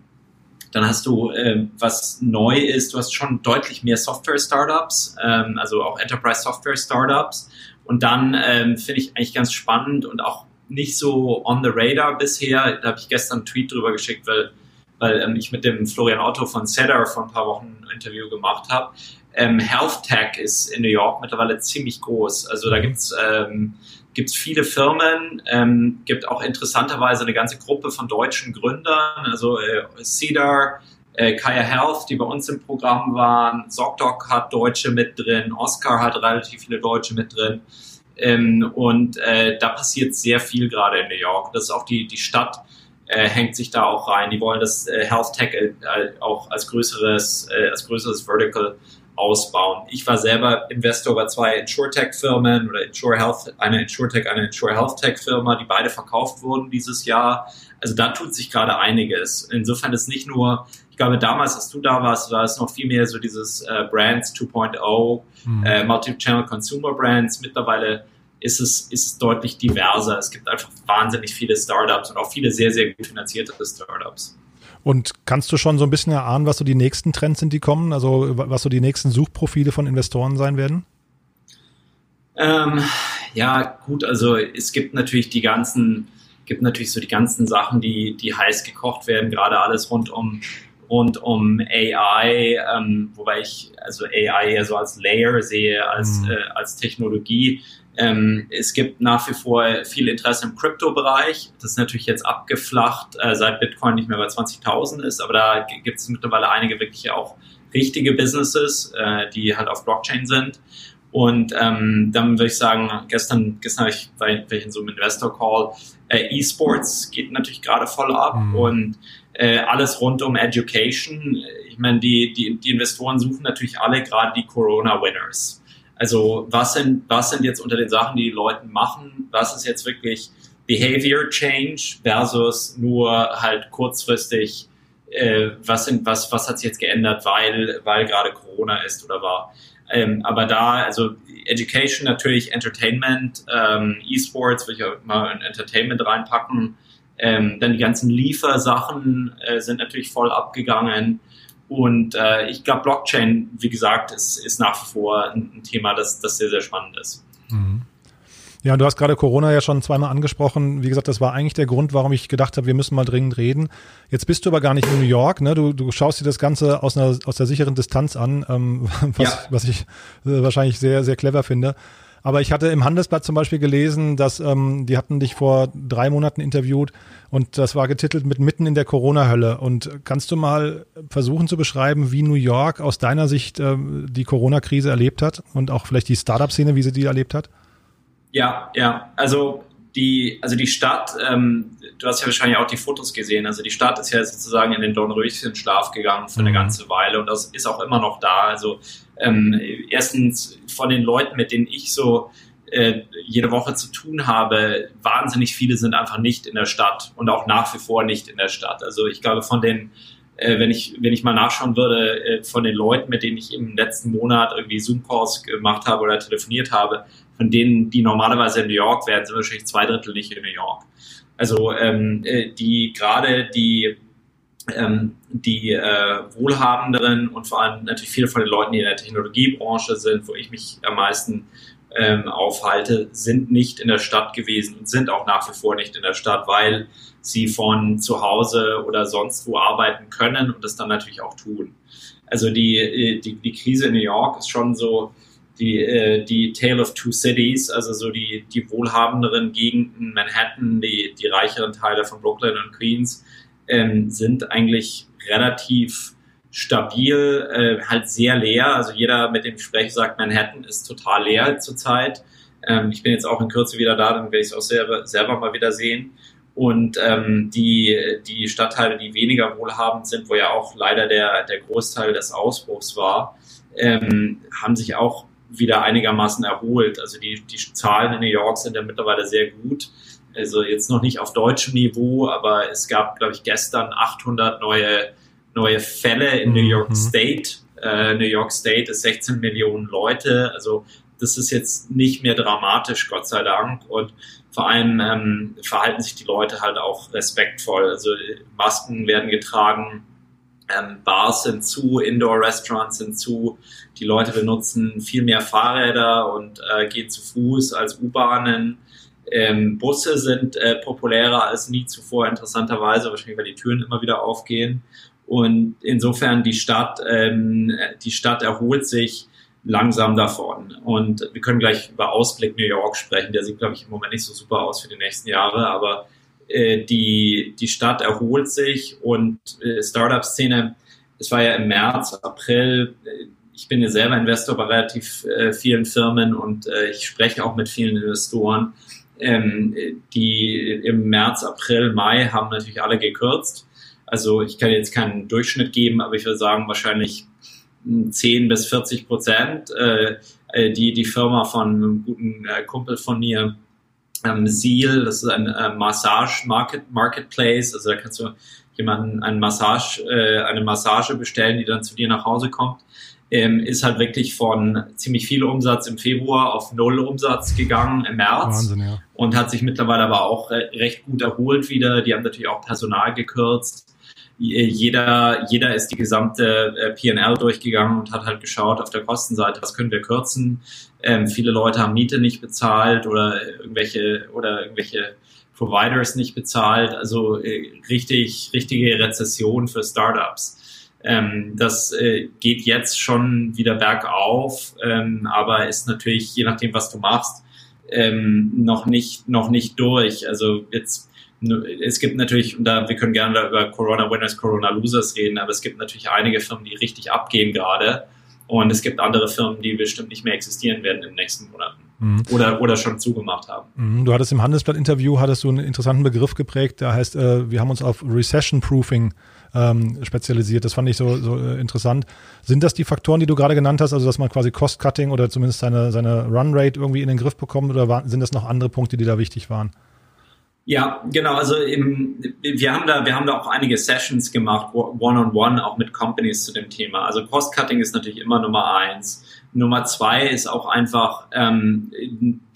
Speaker 2: dann hast du, äh, was neu ist, du hast schon deutlich mehr Software-Startups, ähm, also auch Enterprise-Software-Startups. Und dann ähm, finde ich eigentlich ganz spannend und auch nicht so on the radar bisher. Da habe ich gestern einen Tweet drüber geschickt, weil, weil ähm, ich mit dem Florian Otto von Cedar vor ein paar Wochen ein Interview gemacht habe. Ähm, Health Tech ist in New York mittlerweile ziemlich groß. Also da gibt's ähm, gibt's viele Firmen, ähm, gibt auch interessanterweise eine ganze Gruppe von deutschen Gründern, also äh, Cedar, äh, Kaya Health, die bei uns im Programm waren, ZocDoc hat Deutsche mit drin, Oscar hat relativ viele Deutsche mit drin. Ähm, und äh, da passiert sehr viel gerade in New York. Das ist auch die, die Stadt äh, hängt sich da auch rein. Die wollen das äh, Health Tech äh, auch als größeres, äh, als größeres Vertical ausbauen. Ich war selber Investor bei zwei InsurTech-Firmen oder Insure Health, eine InsurTech, eine Insure Health Tech-Firma, die beide verkauft wurden dieses Jahr. Also da tut sich gerade einiges. Insofern ist nicht nur, ich glaube, damals, als du da warst, war es noch viel mehr so dieses äh, Brands 2.0, mhm. äh, Multi-Channel Consumer Brands. Mittlerweile ist es, ist es deutlich diverser. Es gibt einfach wahnsinnig viele Startups und auch viele sehr, sehr gut finanzierte Startups.
Speaker 1: Und kannst du schon so ein bisschen erahnen, was so die nächsten Trends sind, die kommen? Also was so die nächsten Suchprofile von Investoren sein werden?
Speaker 2: Ähm, ja, gut, also es gibt natürlich die ganzen, gibt natürlich so die ganzen Sachen, die, die heiß gekocht werden, gerade alles rund um rund um AI, ähm, wobei ich also AI eher so als Layer sehe, als, mhm. äh, als Technologie. Ähm, es gibt nach wie vor viel Interesse im Kryptobereich. Das ist natürlich jetzt abgeflacht, äh, seit Bitcoin nicht mehr bei 20.000 ist, aber da gibt es mittlerweile einige wirklich auch richtige Businesses, äh, die halt auf Blockchain sind. Und ähm, dann würde ich sagen, gestern, gestern war ich, war ich in so einem Investor Call, äh, E-Sports geht natürlich gerade voll ab mhm. und äh, alles rund um Education. Ich meine, die, die, die Investoren suchen natürlich alle gerade die Corona-Winners. Also was sind, was sind jetzt unter den Sachen, die die Leute machen? Was ist jetzt wirklich Behavior Change versus nur halt kurzfristig, äh, was, sind, was, was hat sich jetzt geändert, weil, weil gerade Corona ist oder war? Ähm, aber da, also Education natürlich, Entertainment, ähm, E-Sports, will ich mal in Entertainment reinpacken. Ähm, dann die ganzen Liefersachen äh, sind natürlich voll abgegangen. Und äh, ich glaube, Blockchain, wie gesagt, ist, ist nach wie vor ein, Thema, das, das sehr, sehr spannend ist. Mhm.
Speaker 1: Ja, du hast gerade Corona ja schon zweimal angesprochen. Wie gesagt, das war eigentlich der Grund, warum ich gedacht habe, wir müssen mal dringend reden. Jetzt bist du aber gar nicht in New York, ne? Du, du schaust dir das Ganze aus, einer, aus der sicheren Distanz an, ähm, was, ja. was ich äh, wahrscheinlich sehr, sehr clever finde. Aber ich hatte im Handelsblatt zum Beispiel gelesen, dass ähm, die hatten dich vor drei Monaten interviewt und das war getitelt mit Mitten in der Corona-Hölle. Und kannst du mal versuchen zu beschreiben, wie New York aus deiner Sicht ähm, die Corona-Krise erlebt hat und auch vielleicht die Startup-Szene, wie sie die erlebt hat?
Speaker 2: Ja, ja. Also die, also die Stadt, ähm, du hast ja wahrscheinlich auch die Fotos gesehen, also die Stadt ist ja sozusagen in den Dornröschen-Schlaf gegangen für eine mhm. ganze Weile und das ist auch immer noch da. Also ähm, erstens von den Leuten, mit denen ich so äh, jede Woche zu tun habe, wahnsinnig viele sind einfach nicht in der Stadt und auch nach wie vor nicht in der Stadt. Also ich glaube, von den, äh, wenn ich wenn ich mal nachschauen würde, äh, von den Leuten, mit denen ich im letzten Monat irgendwie Zoom-Calls gemacht habe oder telefoniert habe, von denen, die normalerweise in New York wären, sind wahrscheinlich zwei Drittel nicht in New York. Also ähm, äh, die gerade die ähm, die äh, Wohlhabenderen und vor allem natürlich viele von den Leuten, die in der Technologiebranche sind, wo ich mich am meisten ähm, aufhalte, sind nicht in der Stadt gewesen und sind auch nach wie vor nicht in der Stadt, weil sie von zu Hause oder sonst wo arbeiten können und das dann natürlich auch tun. Also die, äh, die, die Krise in New York ist schon so die, äh, die Tale of Two Cities, also so die, die wohlhabenderen Gegenden, Manhattan, die, die reicheren Teile von Brooklyn und Queens, ähm, sind eigentlich relativ stabil, äh, halt sehr leer. Also jeder, mit dem ich spreche, sagt, Manhattan ist total leer zurzeit. Ähm, ich bin jetzt auch in Kürze wieder da, dann werde ich es auch selber, selber mal wieder sehen. Und ähm, die, die Stadtteile, die weniger wohlhabend sind, wo ja auch leider der, der Großteil des Ausbruchs war, ähm, haben sich auch wieder einigermaßen erholt. Also die, die Zahlen in New York sind ja mittlerweile sehr gut. Also jetzt noch nicht auf deutschem Niveau, aber es gab, glaube ich, gestern 800 neue, neue Fälle in New York mhm. State. Äh, New York State ist 16 Millionen Leute. Also das ist jetzt nicht mehr dramatisch, Gott sei Dank. Und vor allem ähm, verhalten sich die Leute halt auch respektvoll. Also Masken werden getragen, ähm, Bars sind zu, Indoor-Restaurants sind zu. Die Leute benutzen viel mehr Fahrräder und äh, gehen zu Fuß als U-Bahnen. Ähm, Busse sind äh, populärer als nie zuvor, interessanterweise, wahrscheinlich weil die Türen immer wieder aufgehen. Und insofern die Stadt, ähm, die Stadt erholt sich langsam davon. Und wir können gleich über Ausblick New York sprechen. Der sieht, glaube ich, im Moment nicht so super aus für die nächsten Jahre, aber äh, die, die Stadt erholt sich und äh, Startup-Szene, es war ja im März, April, ich bin ja selber Investor bei relativ äh, vielen Firmen und äh, ich spreche auch mit vielen Investoren. Ähm, die im März, April, Mai haben natürlich alle gekürzt. Also ich kann jetzt keinen Durchschnitt geben, aber ich würde sagen, wahrscheinlich 10 bis 40 Prozent. Äh, äh, die, die Firma von einem guten äh, Kumpel von mir, ähm, Seal, das ist ein äh, Massage Market, Marketplace, also da kannst du jemanden ein Massage, äh, eine Massage bestellen, die dann zu dir nach Hause kommt. Ähm, ist halt wirklich von ziemlich viel Umsatz im Februar auf null Umsatz gegangen im März Wahnsinn, ja. und hat sich mittlerweile aber auch recht gut erholt wieder. Die haben natürlich auch Personal gekürzt jeder, jeder ist die gesamte äh, PL durchgegangen und hat halt geschaut auf der Kostenseite, was können wir kürzen. Ähm, viele Leute haben Miete nicht bezahlt oder irgendwelche oder irgendwelche Providers nicht bezahlt. Also äh, richtig, richtige Rezession für Startups. Ähm, das äh, geht jetzt schon wieder bergauf, ähm, aber ist natürlich, je nachdem, was du machst, ähm, noch nicht, noch nicht durch. Also jetzt es gibt natürlich, und da, wir können gerne über Corona Winners, Corona Losers reden, aber es gibt natürlich einige Firmen, die richtig abgehen gerade. Und es gibt andere Firmen, die bestimmt nicht mehr existieren werden in den nächsten Monaten. Mhm. Oder, oder schon zugemacht haben.
Speaker 1: Mhm. Du hattest im Handelsblatt-Interview hattest du einen interessanten Begriff geprägt, der heißt, äh, wir haben uns auf Recession-Proofing ähm, spezialisiert. Das fand ich so, so äh, interessant. Sind das die Faktoren, die du gerade genannt hast, also dass man quasi Cost-Cutting oder zumindest seine, seine Run-Rate irgendwie in den Griff bekommt oder war, sind das noch andere Punkte, die da wichtig waren?
Speaker 2: Ja, genau. Also im, wir haben da, wir haben da auch einige Sessions gemacht, one-on-one, -on -one, auch mit Companies zu dem Thema. Also Cost-Cutting ist natürlich immer Nummer eins. Nummer zwei ist auch einfach ähm,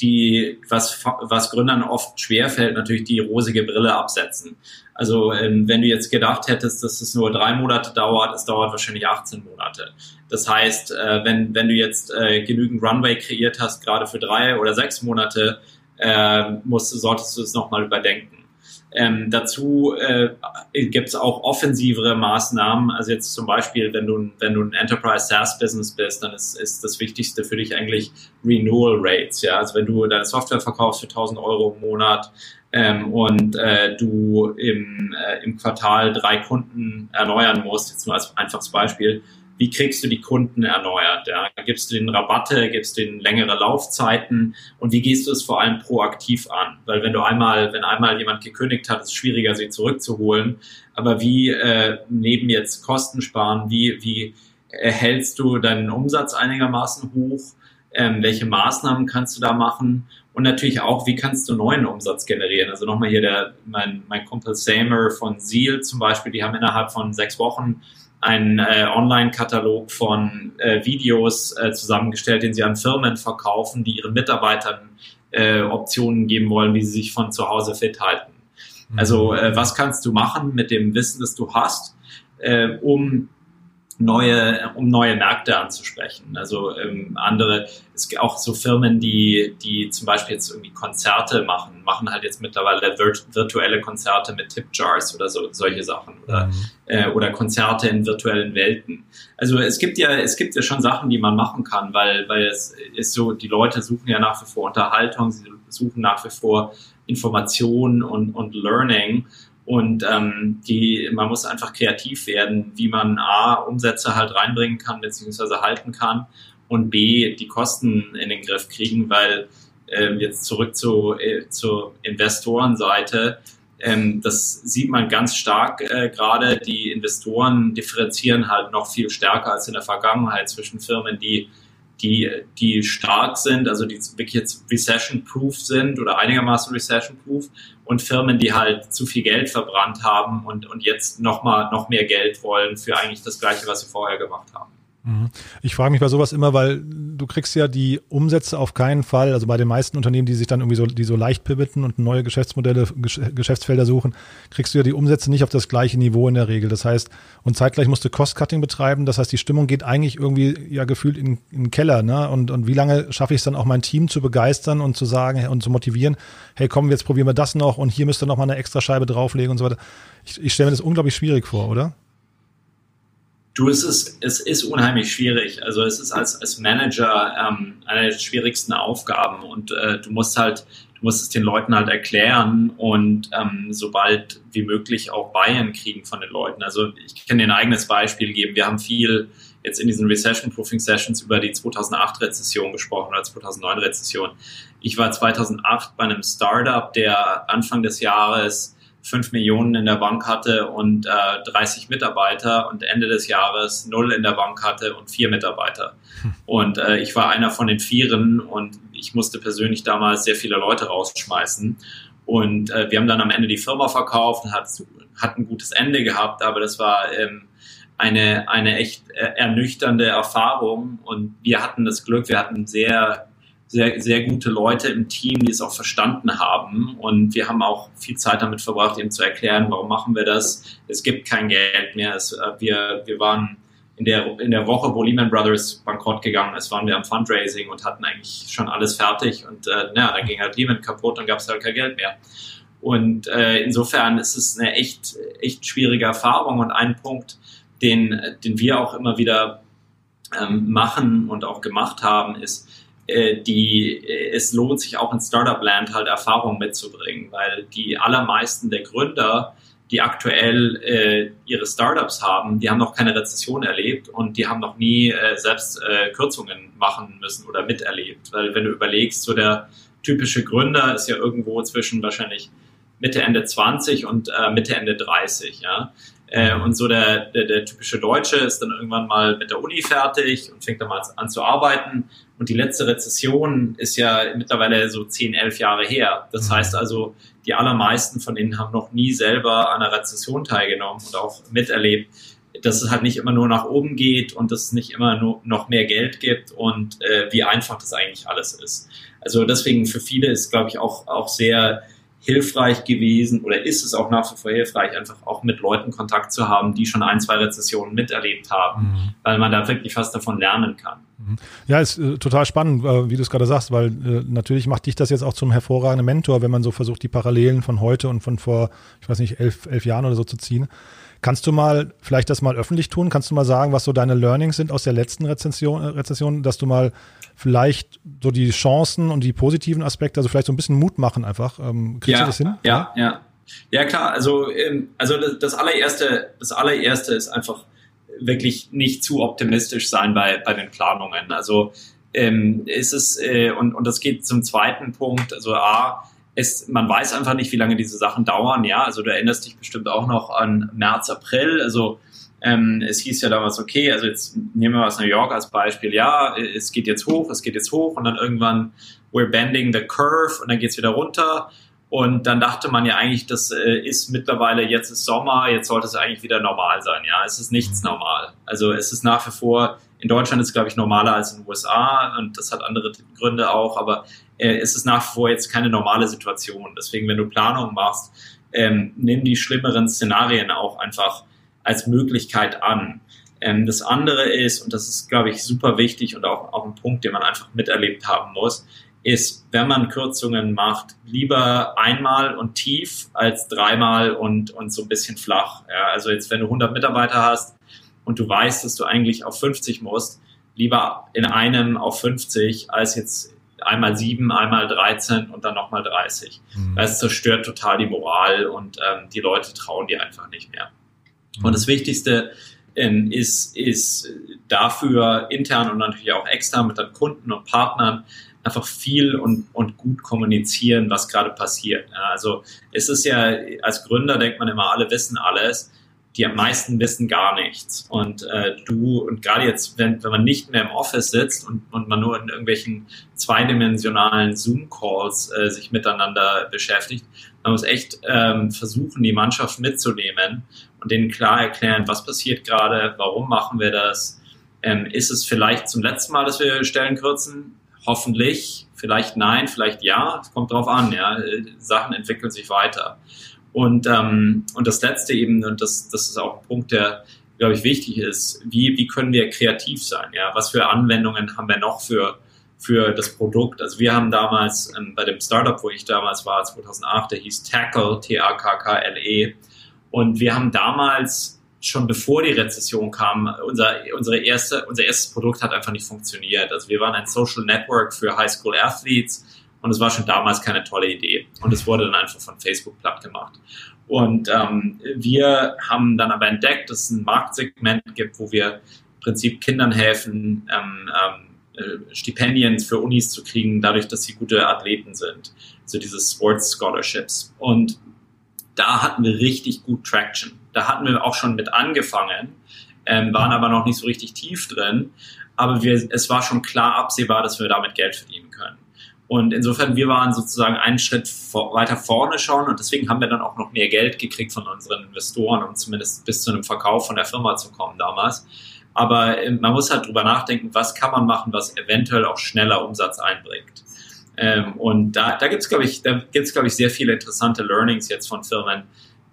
Speaker 2: die, was, was Gründern oft schwerfällt, natürlich die rosige Brille absetzen. Also ähm, wenn du jetzt gedacht hättest, dass es nur drei Monate dauert, es dauert wahrscheinlich 18 Monate. Das heißt, äh, wenn, wenn du jetzt äh, genügend Runway kreiert hast, gerade für drei oder sechs Monate, äh, musst, solltest du es nochmal überdenken. Ähm, dazu äh, gibt es auch offensivere Maßnahmen. Also jetzt zum Beispiel, wenn du, wenn du ein Enterprise SaaS Business bist, dann ist, ist das Wichtigste für dich eigentlich Renewal Rates. Ja, also wenn du deine Software verkaufst für 1000 Euro im Monat ähm, und äh, du im, äh, im Quartal drei Kunden erneuern musst, jetzt nur als einfaches Beispiel, wie kriegst du die Kunden erneuert? Ja? Gibst du den Rabatte, gibst du den längere Laufzeiten und wie gehst du es vor allem proaktiv an? Weil wenn du einmal, wenn einmal jemand gekündigt hat, ist es schwieriger, sie zurückzuholen. Aber wie äh, neben jetzt Kosten sparen, wie, wie erhältst du deinen Umsatz einigermaßen hoch? Ähm, welche Maßnahmen kannst du da machen? Und natürlich auch, wie kannst du neuen Umsatz generieren? Also nochmal hier der, mein, mein Kumpel Samer von Seal zum Beispiel, die haben innerhalb von sechs Wochen einen äh, Online-Katalog von äh, Videos äh, zusammengestellt, den sie an Firmen verkaufen, die ihren Mitarbeitern äh, Optionen geben wollen, wie sie sich von zu Hause fit halten. Mhm. Also äh, was kannst du machen mit dem Wissen, das du hast, äh, um neue, um neue Märkte anzusprechen. Also ähm, andere, es gibt auch so Firmen, die, die zum Beispiel jetzt irgendwie Konzerte machen, machen halt jetzt mittlerweile virtuelle Konzerte mit Tipjars oder so, solche Sachen oder, mhm. äh, oder Konzerte in virtuellen Welten. Also es gibt ja, es gibt ja schon Sachen, die man machen kann, weil, weil es ist so, die Leute suchen ja nach wie vor Unterhaltung, sie suchen nach wie vor Information und, und Learning. Und ähm, die, man muss einfach kreativ werden, wie man A, Umsätze halt reinbringen kann, beziehungsweise halten kann und B, die Kosten in den Griff kriegen, weil äh, jetzt zurück zu, äh, zur Investorenseite, ähm, das sieht man ganz stark äh, gerade. Die Investoren differenzieren halt noch viel stärker als in der Vergangenheit zwischen Firmen, die die, die stark sind, also die wirklich jetzt recession-proof sind oder einigermaßen recession-proof und Firmen, die halt zu viel Geld verbrannt haben und, und jetzt nochmal noch mehr Geld wollen für eigentlich das Gleiche, was sie vorher gemacht haben.
Speaker 1: Mhm. Ich frage mich bei sowas immer, weil du kriegst ja die Umsätze auf keinen Fall, also bei den meisten Unternehmen, die sich dann irgendwie so, die so leicht pivoten und neue Geschäftsmodelle, Geschäftsfelder suchen, kriegst du ja die Umsätze nicht auf das gleiche Niveau in der Regel. Das heißt, und zeitgleich musst du Cost-Cutting betreiben. Das heißt, die Stimmung geht eigentlich irgendwie ja gefühlt in, in den Keller, ne? Und, und wie lange schaffe ich es dann auch mein Team zu begeistern und zu sagen und zu motivieren, hey komm, jetzt probieren wir das noch und hier müsst ihr noch mal eine extra Scheibe drauflegen und so weiter. Ich, ich stelle mir das unglaublich schwierig vor, oder?
Speaker 2: Du, es ist, es ist unheimlich schwierig. Also es ist als, als Manager ähm, eine der schwierigsten Aufgaben und äh, du musst halt, du musst es den Leuten halt erklären und ähm, sobald wie möglich auch Bayern kriegen von den Leuten. Also ich kann dir ein eigenes Beispiel geben. Wir haben viel jetzt in diesen Recession-Proofing Sessions über die 2008-Rezession gesprochen oder 2009-Rezession. Ich war 2008 bei einem Startup, der Anfang des Jahres 5 Millionen in der Bank hatte und äh, 30 Mitarbeiter und Ende des Jahres null in der Bank hatte und vier Mitarbeiter. Hm. Und äh, ich war einer von den Vieren und ich musste persönlich damals sehr viele Leute rausschmeißen. Und äh, wir haben dann am Ende die Firma verkauft und hat, hat ein gutes Ende gehabt, aber das war ähm, eine, eine echt äh, ernüchternde Erfahrung. Und wir hatten das Glück, wir hatten sehr sehr, sehr gute Leute im Team, die es auch verstanden haben. Und wir haben auch viel Zeit damit verbracht, ihnen zu erklären, warum machen wir das. Es gibt kein Geld mehr. Es, äh, wir, wir waren in der, in der Woche, wo Lehman Brothers bankrott gegangen ist, waren wir am Fundraising und hatten eigentlich schon alles fertig. Und äh, na, dann ging halt Lehman kaputt und gab es halt kein Geld mehr. Und äh, insofern ist es eine echt, echt schwierige Erfahrung. Und ein Punkt, den, den wir auch immer wieder ähm, machen und auch gemacht haben, ist, äh, die, äh, es lohnt sich auch in Startup-Land halt Erfahrung mitzubringen, weil die allermeisten der Gründer, die aktuell äh, ihre Startups haben, die haben noch keine Rezession erlebt und die haben noch nie äh, selbst äh, Kürzungen machen müssen oder miterlebt. Weil wenn du überlegst, so der typische Gründer ist ja irgendwo zwischen wahrscheinlich Mitte, Ende 20 und äh, Mitte, Ende 30. Ja? Äh, und so der, der, der typische Deutsche ist dann irgendwann mal mit der Uni fertig und fängt dann mal an zu arbeiten. Und die letzte Rezession ist ja mittlerweile so 10, 11 Jahre her. Das mhm. heißt also, die allermeisten von ihnen haben noch nie selber an einer Rezession teilgenommen und auch miterlebt, dass es halt nicht immer nur nach oben geht und dass es nicht immer nur noch mehr Geld gibt und äh, wie einfach das eigentlich alles ist. Also deswegen für viele ist, glaube ich, auch, auch sehr hilfreich gewesen oder ist es auch nach wie vor hilfreich, einfach auch mit Leuten Kontakt zu haben, die schon ein, zwei Rezessionen miterlebt haben, mhm. weil man da wirklich fast davon lernen kann.
Speaker 1: Mhm. Ja, ist äh, total spannend, äh, wie du es gerade sagst, weil äh, natürlich macht dich das jetzt auch zum hervorragenden Mentor, wenn man so versucht, die Parallelen von heute und von vor, ich weiß nicht, elf, elf Jahren oder so zu ziehen. Kannst du mal vielleicht das mal öffentlich tun? Kannst du mal sagen, was so deine Learnings sind aus der letzten Rezession, Rezession dass du mal vielleicht so die Chancen und die positiven Aspekte, also vielleicht so ein bisschen Mut machen einfach. Ähm,
Speaker 2: kriegst ja, du das hin? Ja, ja. Ja, klar. Also, ähm, also das allererste, das allererste ist einfach wirklich nicht zu optimistisch sein bei, bei den Planungen. Also, ähm, ist es, äh, und, und das geht zum zweiten Punkt. Also, A, es, man weiß einfach nicht, wie lange diese Sachen dauern. Ja, also du erinnerst dich bestimmt auch noch an März, April. Also ähm, es hieß ja damals, okay, also jetzt nehmen wir aus New York als Beispiel, ja, es geht jetzt hoch, es geht jetzt hoch und dann irgendwann we're bending the curve und dann geht's wieder runter. Und dann dachte man ja eigentlich, das äh, ist mittlerweile, jetzt ist Sommer, jetzt sollte es eigentlich wieder normal sein. Ja, es ist nichts normal. Also es ist nach wie vor, in Deutschland ist es, glaube ich, normaler als in den USA und das hat andere Gründe auch, aber äh, es ist nach wie vor jetzt keine normale Situation. Deswegen, wenn du Planung machst, ähm, nimm die schlimmeren Szenarien auch einfach als Möglichkeit an. Ähm, das andere ist, und das ist, glaube ich, super wichtig und auch, auch ein Punkt, den man einfach miterlebt haben muss, ist, wenn man Kürzungen macht, lieber einmal und tief als dreimal und, und so ein bisschen flach. Ja, also jetzt, wenn du 100 Mitarbeiter hast und du weißt, dass du eigentlich auf 50 musst, lieber in einem auf 50 als jetzt einmal sieben, einmal 13 und dann nochmal 30. Mhm. Das zerstört total die Moral und ähm, die Leute trauen dir einfach nicht mehr. Mhm. Und das Wichtigste ähm, ist, ist dafür intern und natürlich auch extern mit den Kunden und Partnern einfach viel und, und gut kommunizieren, was gerade passiert. Also es ist ja, als Gründer denkt man immer, alle wissen alles die am meisten wissen gar nichts. Und äh, du, und gerade jetzt, wenn, wenn man nicht mehr im Office sitzt und, und man nur in irgendwelchen zweidimensionalen Zoom-Calls äh, sich miteinander beschäftigt, man muss echt ähm, versuchen, die Mannschaft mitzunehmen und denen klar erklären, was passiert gerade, warum machen wir das. Ähm, ist es vielleicht zum letzten Mal, dass wir Stellen kürzen? Hoffentlich. Vielleicht nein, vielleicht ja. Es kommt drauf an. Ja. Sachen entwickeln sich weiter. Und, ähm, und das letzte eben, und das, das ist auch ein Punkt, der, glaube ich, wichtig ist, wie, wie können wir kreativ sein? Ja? Was für Anwendungen haben wir noch für, für das Produkt? Also wir haben damals ähm, bei dem Startup, wo ich damals war, 2008, der hieß Tackle, T-A-K-K-L-E. Und wir haben damals schon bevor die Rezession kam, unser, unsere erste, unser erstes Produkt hat einfach nicht funktioniert. Also wir waren ein Social Network für High School Athletes und es war schon damals keine tolle Idee. Und es wurde dann einfach von Facebook platt gemacht. Und ähm, wir haben dann aber entdeckt, dass es ein Marktsegment gibt, wo wir im Prinzip Kindern helfen, ähm, ähm, äh, Stipendien für Unis zu kriegen, dadurch, dass sie gute Athleten sind. So diese Sports Scholarships. Und da hatten wir richtig gut Traction. Da hatten wir auch schon mit angefangen, ähm, waren aber noch nicht so richtig tief drin. Aber wir, es war schon klar absehbar, dass wir damit Geld verdienen können. Und insofern, wir waren sozusagen einen Schritt vor, weiter vorne schon und deswegen haben wir dann auch noch mehr Geld gekriegt von unseren Investoren, um zumindest bis zu einem Verkauf von der Firma zu kommen damals. Aber ähm, man muss halt drüber nachdenken, was kann man machen, was eventuell auch schneller Umsatz einbringt. Ähm, und da, da gibt es, glaube ich, da gibt's, glaube ich, sehr viele interessante Learnings jetzt von Firmen,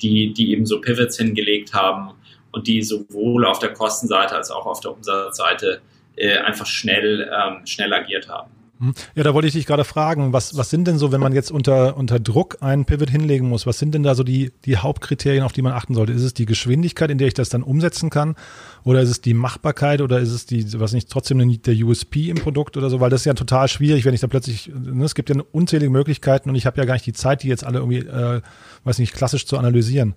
Speaker 2: die, die eben so Pivots hingelegt haben und die sowohl auf der Kostenseite als auch auf der Umsatzseite äh, einfach schnell, ähm, schnell agiert haben.
Speaker 1: Hm? Ja, da wollte ich dich gerade fragen, was, was sind denn so, wenn man jetzt unter, unter Druck einen Pivot hinlegen muss, was sind denn da so die, die Hauptkriterien, auf die man achten sollte? Ist es die Geschwindigkeit, in der ich das dann umsetzen kann? Oder ist es die Machbarkeit oder ist es die, was nicht, trotzdem der USP im Produkt oder so? Weil das ist ja total schwierig, wenn ich da plötzlich, ne, es gibt ja unzählige Möglichkeiten und ich habe ja gar nicht die Zeit, die jetzt alle irgendwie, äh, weiß nicht, klassisch zu analysieren.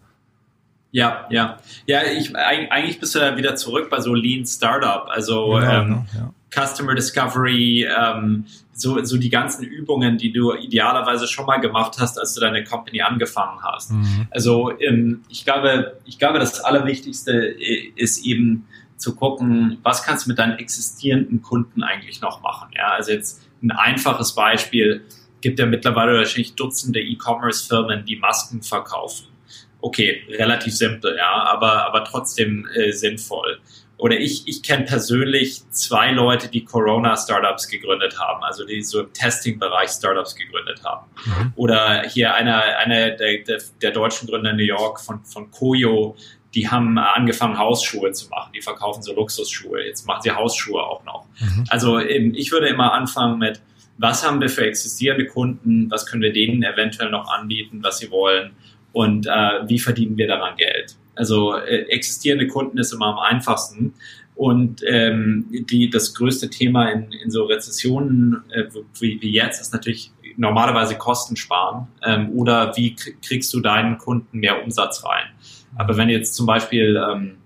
Speaker 2: Ja, ja. Ja, ich, eigentlich bist du da wieder zurück bei so Lean Startup. Also genau, ähm, ja. Customer Discovery, ähm, so, so die ganzen Übungen, die du idealerweise schon mal gemacht hast, als du deine Company angefangen hast. Mhm. Also ähm, ich glaube, ich glaube, das Allerwichtigste ist eben zu gucken, was kannst du mit deinen existierenden Kunden eigentlich noch machen. Ja, also jetzt ein einfaches Beispiel gibt ja mittlerweile wahrscheinlich Dutzende E-Commerce-Firmen, die Masken verkaufen. Okay, relativ simpel, ja, aber, aber trotzdem äh, sinnvoll oder ich, ich kenne persönlich zwei Leute, die Corona-Startups gegründet haben, also die so im Testing-Bereich Startups gegründet haben. Mhm. Oder hier einer eine der, der, der, deutschen Gründer in New York von, von Koyo, die haben angefangen, Hausschuhe zu machen. Die verkaufen so Luxusschuhe. Jetzt machen sie Hausschuhe auch noch. Mhm. Also ich würde immer anfangen mit, was haben wir für existierende Kunden? Was können wir denen eventuell noch anbieten, was sie wollen? Und äh, wie verdienen wir daran Geld? Also äh, existierende Kunden ist immer am einfachsten. Und ähm, die, das größte Thema in, in so Rezessionen äh, wie, wie jetzt ist natürlich normalerweise Kosten sparen ähm, oder wie kriegst du deinen Kunden mehr Umsatz rein. Aber wenn jetzt zum Beispiel, ähm,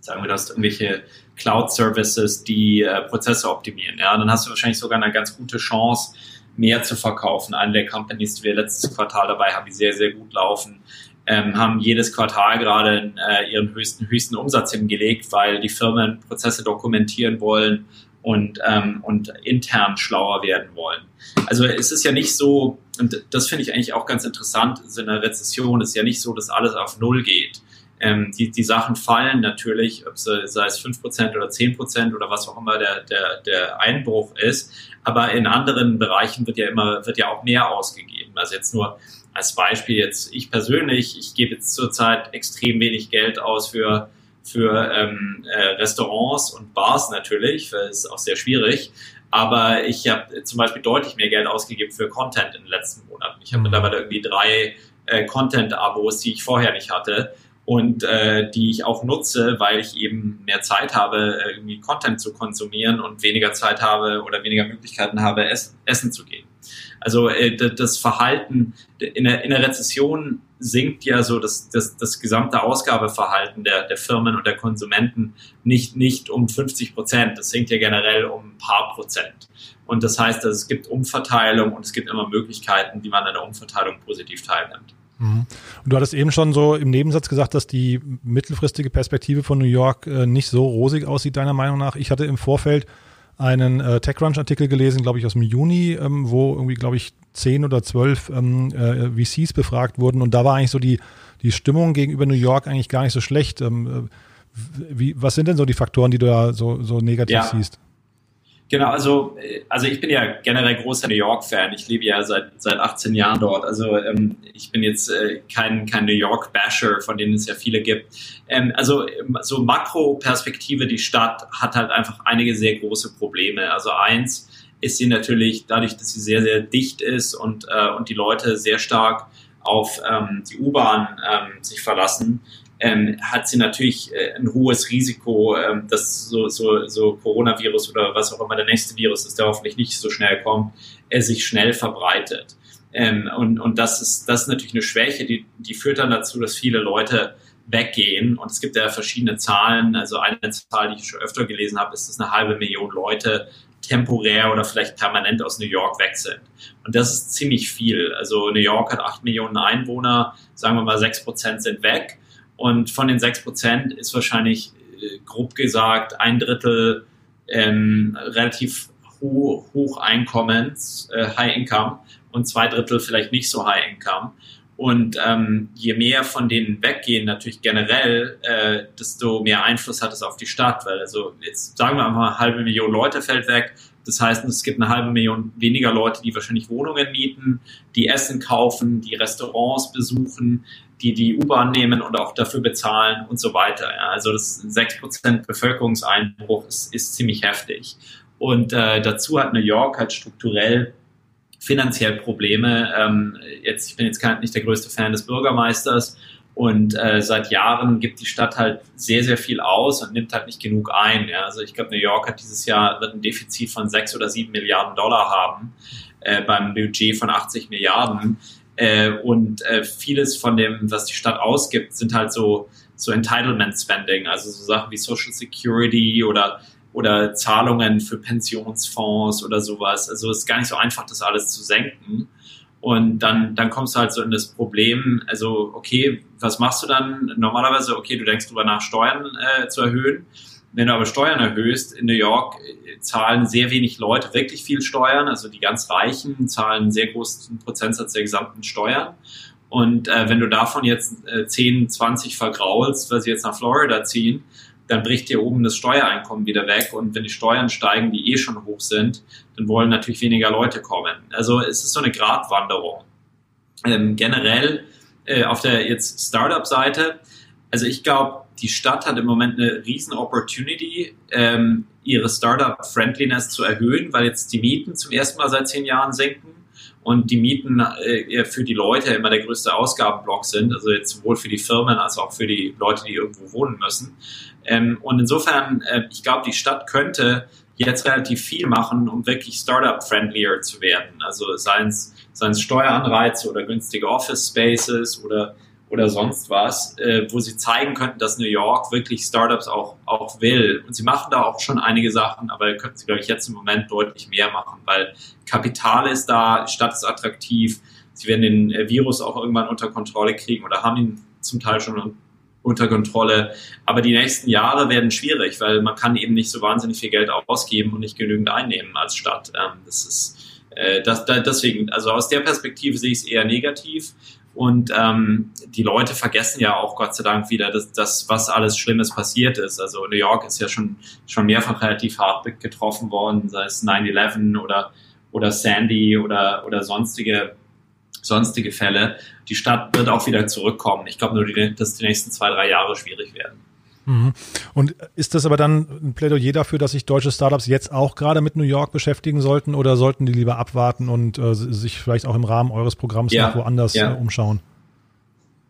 Speaker 2: sagen wir, du hast irgendwelche Cloud-Services, die äh, Prozesse optimieren, ja, dann hast du wahrscheinlich sogar eine ganz gute Chance, mehr zu verkaufen. Eine der Companies, die wir letztes Quartal dabei haben, die sehr, sehr gut laufen, ähm, haben jedes Quartal gerade äh, ihren höchsten, höchsten Umsatz hingelegt, weil die Firmen Prozesse dokumentieren wollen und, ähm, und intern schlauer werden wollen. Also es ist ja nicht so, und das finde ich eigentlich auch ganz interessant, in einer Rezession ist ja nicht so, dass alles auf Null geht. Ähm, die, die Sachen fallen natürlich, ob es, sei es 5% oder 10% oder was auch immer der, der, der Einbruch ist. Aber in anderen Bereichen wird ja immer, wird ja auch mehr ausgegeben. Also jetzt nur als Beispiel jetzt ich persönlich, ich gebe jetzt zurzeit extrem wenig Geld aus für für ähm, äh, Restaurants und Bars natürlich, das ist auch sehr schwierig. Aber ich habe zum Beispiel deutlich mehr Geld ausgegeben für Content in den letzten Monaten. Ich habe mhm. mittlerweile irgendwie drei äh, Content-Abos, die ich vorher nicht hatte und äh, die ich auch nutze, weil ich eben mehr Zeit habe, äh, irgendwie Content zu konsumieren und weniger Zeit habe oder weniger Möglichkeiten habe, ess essen zu gehen. Also äh, das Verhalten in der, in der Rezession sinkt ja so das, das, das gesamte Ausgabeverhalten der, der Firmen und der Konsumenten nicht, nicht um 50 Prozent. Das sinkt ja generell um ein paar Prozent. Und das heißt, dass es gibt Umverteilung und es gibt immer Möglichkeiten, wie man an der Umverteilung positiv teilnimmt.
Speaker 1: Mhm. Und du hattest eben schon so im Nebensatz gesagt, dass die mittelfristige Perspektive von New York äh, nicht so rosig aussieht, deiner Meinung nach. Ich hatte im Vorfeld einen äh, TechCrunch-Artikel gelesen, glaube ich, aus dem Juni, ähm, wo irgendwie, glaube ich, zehn oder zwölf ähm, äh, VCs befragt wurden. Und da war eigentlich so die, die Stimmung gegenüber New York eigentlich gar nicht so schlecht. Ähm, äh, wie, was sind denn so die Faktoren, die du da so, so negativ ja. siehst?
Speaker 2: Genau, also, äh, also ich bin ja generell großer New York-Fan. Ich lebe ja seit, seit 18 Jahren dort. Also ähm, ich bin jetzt äh, kein, kein New York-Basher, von denen es ja viele gibt. Ähm, also so Makro-Perspektive, die Stadt hat halt einfach einige sehr große Probleme. Also eins ist sie natürlich dadurch, dass sie sehr, sehr dicht ist und, äh, und die Leute sehr stark auf ähm, die U-Bahn ähm, sich verlassen, ähm, hat sie natürlich äh, ein hohes Risiko, ähm, dass so, so, so Coronavirus oder was auch immer der nächste Virus ist, der hoffentlich nicht so schnell kommt, er sich schnell verbreitet. Ähm, und, und das ist, das ist natürlich eine Schwäche, die, die führt dann dazu, dass viele Leute weggehen. Und es gibt ja verschiedene Zahlen. Also eine Zahl, die ich schon öfter gelesen habe, ist, dass eine halbe Million Leute temporär oder vielleicht permanent aus New York weg sind. Und das ist ziemlich viel. Also New York hat acht Millionen Einwohner, sagen wir mal sechs Prozent sind weg. Und von den sechs Prozent ist wahrscheinlich äh, grob gesagt ein Drittel ähm, relativ ho hoch Einkommens, äh, High Income und zwei Drittel vielleicht nicht so High Income. Und ähm, je mehr von denen weggehen, natürlich generell, äh, desto mehr Einfluss hat es auf die Stadt. Weil also jetzt sagen wir einfach, eine halbe Million Leute fällt weg. Das heißt, es gibt eine halbe Million weniger Leute, die wahrscheinlich Wohnungen mieten, die Essen kaufen, die Restaurants besuchen, die die U-Bahn nehmen und auch dafür bezahlen und so weiter. Ja. Also das 6% Bevölkerungseinbruch ist, ist ziemlich heftig. Und äh, dazu hat New York halt strukturell finanziell Probleme. Ähm, jetzt, ich bin jetzt kein, nicht der größte Fan des Bürgermeisters und äh, seit Jahren gibt die Stadt halt sehr, sehr viel aus und nimmt halt nicht genug ein. Ja. Also ich glaube, New York hat dieses Jahr wird ein Defizit von sechs oder sieben Milliarden Dollar haben äh, beim Budget von 80 Milliarden. Äh, und äh, vieles von dem, was die Stadt ausgibt, sind halt so, so Entitlement Spending, also so Sachen wie Social Security oder, oder Zahlungen für Pensionsfonds oder sowas. Also es ist gar nicht so einfach, das alles zu senken. Und dann, dann kommst du halt so in das Problem, also okay, was machst du dann? Normalerweise, okay, du denkst drüber nach, Steuern äh, zu erhöhen. Wenn du aber Steuern erhöhst, in New York äh, zahlen sehr wenig Leute wirklich viel Steuern. Also die ganz Reichen zahlen einen sehr großen Prozentsatz der gesamten Steuern. Und äh, wenn du davon jetzt äh, 10, 20 vergraulst, weil sie jetzt nach Florida ziehen, dann bricht dir oben das Steuereinkommen wieder weg. Und wenn die Steuern steigen, die eh schon hoch sind, dann wollen natürlich weniger Leute kommen. Also es ist so eine Gratwanderung. Ähm, generell äh, auf der jetzt Startup-Seite, also ich glaube, die Stadt hat im Moment eine riesen Opportunity, ähm, ihre Startup-Friendliness zu erhöhen, weil jetzt die Mieten zum ersten Mal seit zehn Jahren sinken und die Mieten äh, für die Leute immer der größte Ausgabenblock sind, also jetzt sowohl für die Firmen als auch für die Leute, die irgendwo wohnen müssen. Ähm, und insofern, äh, ich glaube, die Stadt könnte jetzt relativ viel machen, um wirklich Startup-friendlier zu werden. Also seien es Steueranreize oder günstige Office-Spaces oder oder sonst was, äh, wo sie zeigen könnten, dass New York wirklich Startups auch, auch will. Und sie machen da auch schon einige Sachen, aber könnten sie, glaube ich, jetzt im Moment deutlich mehr machen, weil Kapital ist da, die Stadt ist attraktiv, sie werden den äh, Virus auch irgendwann unter Kontrolle kriegen oder haben ihn zum Teil schon unter Kontrolle. Aber die nächsten Jahre werden schwierig, weil man kann eben nicht so wahnsinnig viel Geld ausgeben und nicht genügend einnehmen als Stadt. Ähm, das ist äh, das, da, deswegen, also aus der Perspektive sehe ich es eher negativ. Und ähm, die Leute vergessen ja auch Gott sei Dank wieder, dass, dass was alles Schlimmes passiert ist. Also New York ist ja schon, schon mehrfach relativ hart getroffen worden, sei es 9-11 oder, oder Sandy oder, oder sonstige, sonstige Fälle. Die Stadt wird auch wieder zurückkommen. Ich glaube nur, dass die nächsten zwei, drei Jahre schwierig werden.
Speaker 1: Mhm. Und ist das aber dann ein Plädoyer dafür, dass sich deutsche Startups jetzt auch gerade mit New York beschäftigen sollten oder sollten die lieber abwarten und äh, sich vielleicht auch im Rahmen eures Programms ja, noch woanders ja. äh, umschauen?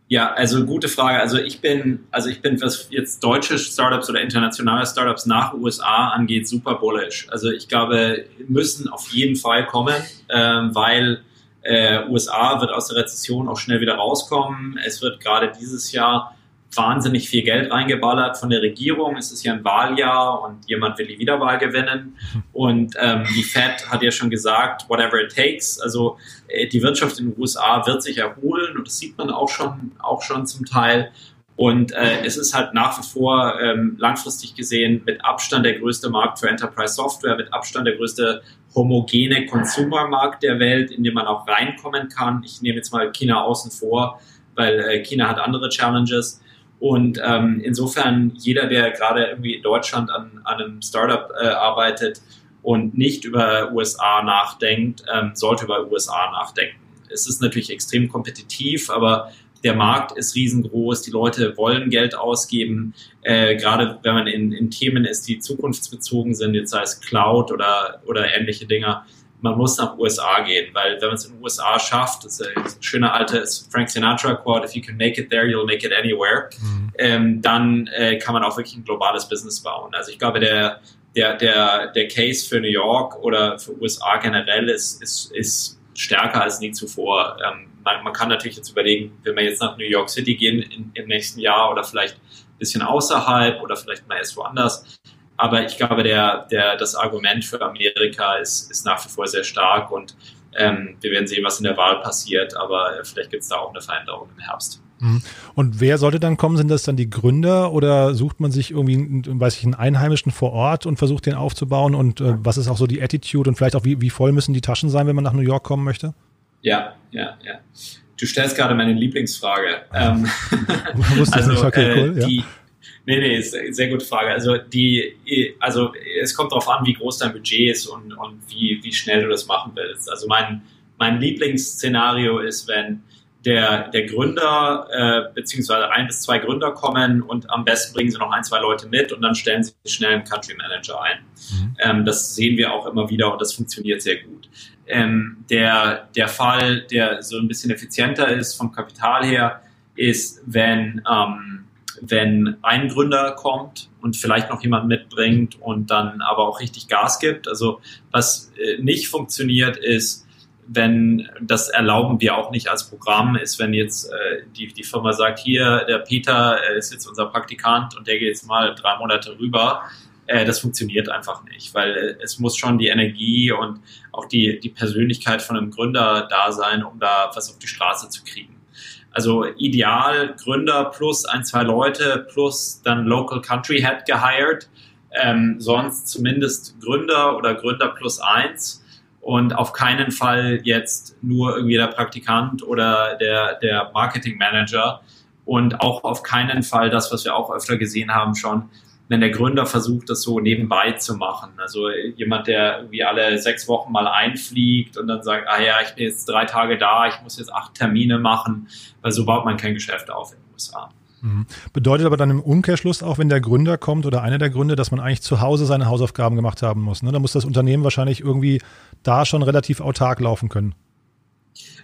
Speaker 2: Ja, also gute Frage. Also ich bin, also ich bin, was jetzt deutsche Startups oder internationale Startups nach USA angeht, super bullish. Also ich glaube, müssen auf jeden Fall kommen, ähm, weil äh, USA wird aus der Rezession auch schnell wieder rauskommen. Es wird gerade dieses Jahr wahnsinnig viel Geld reingeballert von der Regierung. Es ist ja ein Wahljahr und jemand will die Wiederwahl gewinnen. Und ähm, die Fed hat ja schon gesagt, whatever it takes. Also äh, die Wirtschaft in den USA wird sich erholen und das sieht man auch schon, auch schon zum Teil. Und äh, es ist halt nach wie vor ähm, langfristig gesehen mit Abstand der größte Markt für Enterprise Software, mit Abstand der größte homogene Consumer-Markt der Welt, in dem man auch reinkommen kann. Ich nehme jetzt mal China außen vor, weil äh, China hat andere Challenges. Und ähm, insofern, jeder, der gerade irgendwie in Deutschland an, an einem Startup äh, arbeitet und nicht über USA nachdenkt, ähm, sollte über USA nachdenken. Es ist natürlich extrem kompetitiv, aber der Markt ist riesengroß, die Leute wollen Geld ausgeben, äh, gerade wenn man in, in Themen ist, die zukunftsbezogen sind, jetzt sei es Cloud oder, oder ähnliche Dinge man muss nach USA gehen, weil wenn man es in den USA schafft, das ist ein schöner alter Frank Sinatra Quote, if you can make it there, you'll make it anywhere, mhm. ähm, dann äh, kann man auch wirklich ein globales Business bauen. Also ich glaube, der, der, der, der Case für New York oder für USA generell ist, ist, ist stärker als nie zuvor. Ähm, man, kann natürlich jetzt überlegen, wenn wir jetzt nach New York City gehen in, im nächsten Jahr oder vielleicht ein bisschen außerhalb oder vielleicht mal erst woanders, aber ich glaube, der, der, das Argument für Amerika ist, ist nach wie vor sehr stark und ähm, wir werden sehen, was in der Wahl passiert, aber vielleicht gibt es da auch eine Veränderung im Herbst.
Speaker 1: Mhm. Und wer sollte dann kommen? Sind das dann die Gründer oder sucht man sich irgendwie, weiß ich, einen Einheimischen vor Ort und versucht den aufzubauen? Und äh, was ist auch so die Attitude und vielleicht auch wie, wie voll müssen die Taschen sein, wenn man nach New York kommen möchte?
Speaker 2: Ja, ja, ja. Du stellst gerade meine Lieblingsfrage. Ähm,
Speaker 1: also okay,
Speaker 2: äh,
Speaker 1: cool, ja.
Speaker 2: die, Nee, nee, ist eine sehr gute Frage. Also die, also es kommt darauf an, wie groß dein Budget ist und, und wie, wie schnell du das machen willst. Also mein, mein Lieblingsszenario ist, wenn der, der Gründer äh, beziehungsweise ein bis zwei Gründer kommen und am besten bringen sie noch ein, zwei Leute mit und dann stellen sie schnell einen Country Manager ein. Mhm. Ähm, das sehen wir auch immer wieder und das funktioniert sehr gut. Ähm, der, der Fall, der so ein bisschen effizienter ist vom Kapital her, ist, wenn ähm, wenn ein Gründer kommt und vielleicht noch jemand mitbringt und dann aber auch richtig Gas gibt. Also was äh, nicht funktioniert ist, wenn, das erlauben wir auch nicht als Programm, ist, wenn jetzt äh, die, die Firma sagt, hier, der Peter ist jetzt unser Praktikant und der geht jetzt mal drei Monate rüber. Äh, das funktioniert einfach nicht, weil es muss schon die Energie und auch die, die Persönlichkeit von einem Gründer da sein, um da was auf die Straße zu kriegen. Also ideal Gründer plus ein, zwei Leute plus dann Local Country Head gehired. Ähm, sonst zumindest Gründer oder Gründer plus eins und auf keinen Fall jetzt nur irgendwie der Praktikant oder der, der Marketing Manager und auch auf keinen Fall das, was wir auch öfter gesehen haben schon, wenn der Gründer versucht, das so nebenbei zu machen. Also jemand, der irgendwie alle sechs Wochen mal einfliegt und dann sagt, ah ja, ich bin jetzt drei Tage da, ich muss jetzt acht Termine machen, weil so baut man kein Geschäft auf in den USA.
Speaker 1: Mhm. Bedeutet aber dann im Umkehrschluss auch, wenn der Gründer kommt oder einer der Gründe, dass man eigentlich zu Hause seine Hausaufgaben gemacht haben muss. Ne? Da muss das Unternehmen wahrscheinlich irgendwie da schon relativ autark laufen können.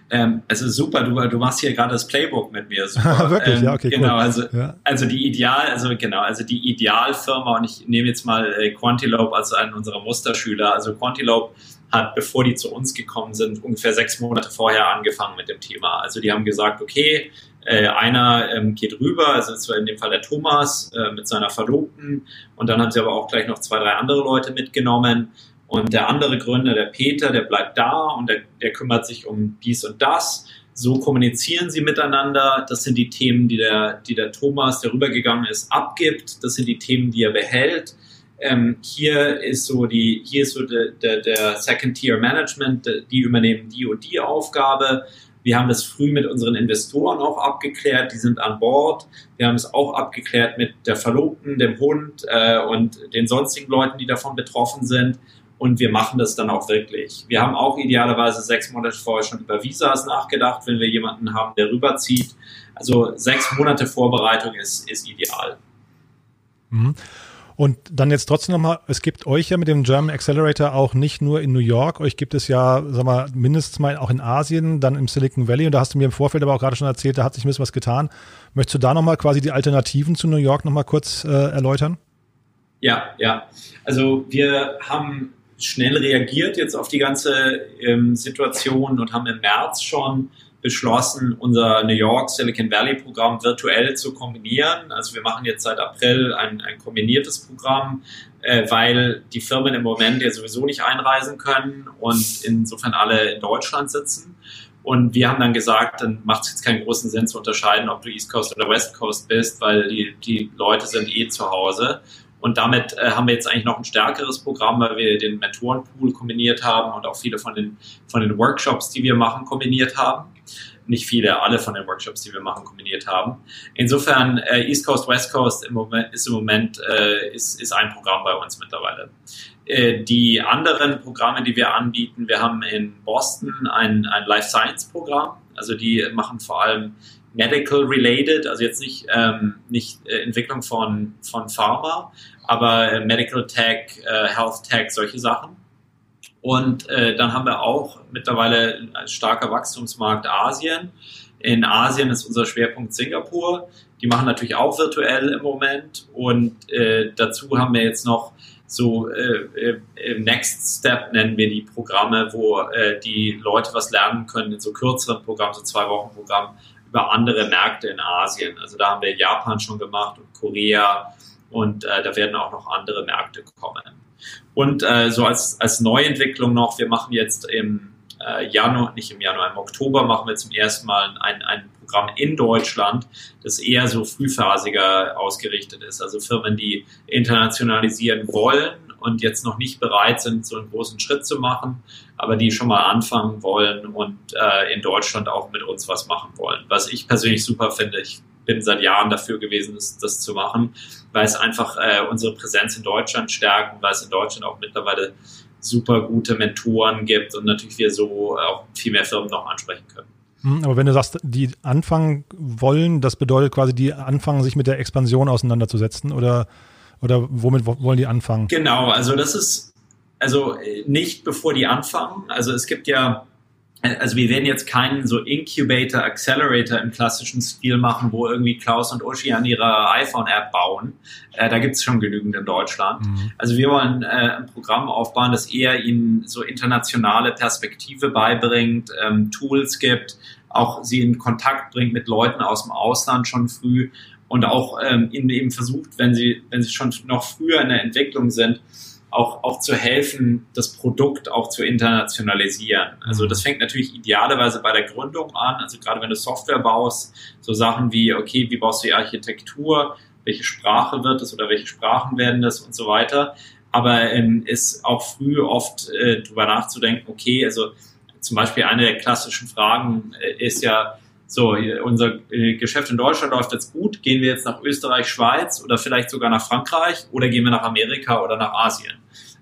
Speaker 2: Ähm, es ist super, du, du machst hier gerade das Playbook mit mir. Super.
Speaker 1: Wirklich,
Speaker 2: ähm,
Speaker 1: ja, okay.
Speaker 2: Genau,
Speaker 1: cool.
Speaker 2: also,
Speaker 1: ja.
Speaker 2: also die Ideal, also genau, also die Idealfirma und ich nehme jetzt mal äh, Quantilope als einen unserer Musterschüler. Also Quantilope hat, bevor die zu uns gekommen sind, ungefähr sechs Monate vorher angefangen mit dem Thema. Also die haben gesagt, okay, äh, einer ähm, geht rüber, also das war in dem Fall der Thomas äh, mit seiner Verlobten und dann haben sie aber auch gleich noch zwei, drei andere Leute mitgenommen und der andere Gründer, der Peter, der bleibt da und der, der kümmert sich um dies und das. So kommunizieren sie miteinander. Das sind die Themen, die der, die der Thomas, der rübergegangen ist, abgibt. Das sind die Themen, die er behält. Ähm, hier ist so die, hier ist so der, der, der Second Tier Management, die übernehmen die und die Aufgabe. Wir haben das früh mit unseren Investoren auch abgeklärt, die sind an Bord. Wir haben es auch abgeklärt mit der Verlobten, dem Hund äh, und den sonstigen Leuten, die davon betroffen sind und wir machen das dann auch wirklich. Wir haben auch idealerweise sechs Monate vorher schon über Visas nachgedacht, wenn wir jemanden haben, der rüberzieht. Also sechs Monate Vorbereitung ist, ist ideal.
Speaker 1: Mhm. Und dann jetzt trotzdem nochmal, es gibt euch ja mit dem German Accelerator auch nicht nur in New York, euch gibt es ja, sag mal, mindestens mal auch in Asien, dann im Silicon Valley und da hast du mir im Vorfeld aber auch gerade schon erzählt, da hat sich ein bisschen was getan. Möchtest du da nochmal quasi die Alternativen zu New York nochmal kurz äh, erläutern?
Speaker 2: Ja, ja. Also wir haben schnell reagiert jetzt auf die ganze ähm, Situation und haben im März schon beschlossen, unser New York Silicon Valley Programm virtuell zu kombinieren. Also wir machen jetzt seit April ein, ein kombiniertes Programm, äh, weil die Firmen im Moment ja sowieso nicht einreisen können und insofern alle in Deutschland sitzen. Und wir haben dann gesagt, dann macht es jetzt keinen großen Sinn zu unterscheiden, ob du East Coast oder West Coast bist, weil die, die Leute sind eh zu Hause. Und damit äh, haben wir jetzt eigentlich noch ein stärkeres Programm, weil wir den Mentorenpool kombiniert haben und auch viele von den, von den Workshops, die wir machen, kombiniert haben. Nicht viele, alle von den Workshops, die wir machen, kombiniert haben. Insofern, äh, East Coast, West Coast im Moment, ist im Moment äh, ist, ist ein Programm bei uns mittlerweile. Äh, die anderen Programme, die wir anbieten, wir haben in Boston ein, ein Life Science Programm. Also die machen vor allem medical related, also jetzt nicht, ähm, nicht äh, Entwicklung von, von Pharma, aber äh, Medical Tech, äh, Health Tech, solche Sachen. Und äh, dann haben wir auch mittlerweile ein starker Wachstumsmarkt Asien. In Asien ist unser Schwerpunkt Singapur. Die machen natürlich auch virtuell im Moment. Und äh, dazu haben wir jetzt noch so äh, äh, Next Step nennen wir die Programme, wo äh, die Leute was lernen können in so kürzeren Programmen, so zwei Wochen Programm über andere Märkte in Asien. Also da haben wir Japan schon gemacht und Korea und äh, da werden auch noch andere Märkte kommen. Und äh, so als, als Neuentwicklung noch, wir machen jetzt im äh, Januar, nicht im Januar, im Oktober machen wir zum ersten Mal ein, ein Programm in Deutschland, das eher so frühphasiger ausgerichtet ist. Also Firmen, die internationalisieren wollen und jetzt noch nicht bereit sind, so einen großen Schritt zu machen, aber die schon mal anfangen wollen und äh, in Deutschland auch mit uns was machen wollen. Was ich persönlich super finde. Ich bin seit Jahren dafür gewesen, das, das zu machen, weil es einfach äh, unsere Präsenz in Deutschland stärkt, weil es in Deutschland auch mittlerweile super gute Mentoren gibt und natürlich wir so auch viel mehr Firmen noch ansprechen können.
Speaker 1: Hm, aber wenn du sagst, die anfangen wollen, das bedeutet quasi, die anfangen, sich mit der Expansion auseinanderzusetzen oder, oder womit wollen die anfangen?
Speaker 2: Genau, also das ist, also äh, nicht bevor die anfangen. Also es gibt ja also wir werden jetzt keinen so Incubator, Accelerator im klassischen Stil machen, wo irgendwie Klaus und Uschi an ihrer iPhone-App bauen. Äh, da gibt es schon genügend in Deutschland. Mhm. Also wir wollen äh, ein Programm aufbauen, das eher ihnen so internationale Perspektive beibringt, ähm, Tools gibt, auch sie in Kontakt bringt mit Leuten aus dem Ausland schon früh und auch ähm, ihnen eben versucht, wenn sie, wenn sie schon noch früher in der Entwicklung sind, auch, auch zu helfen, das Produkt auch zu internationalisieren. Also das fängt natürlich idealerweise bei der Gründung an. Also gerade wenn du Software baust, so Sachen wie, okay, wie baust du die Architektur, welche Sprache wird es oder welche Sprachen werden das und so weiter. Aber ähm, ist auch früh oft äh, drüber nachzudenken, okay, also zum Beispiel eine der klassischen Fragen äh, ist ja, so, unser äh, Geschäft in Deutschland läuft jetzt gut. Gehen wir jetzt nach Österreich, Schweiz oder vielleicht sogar nach Frankreich oder gehen wir nach Amerika oder nach Asien?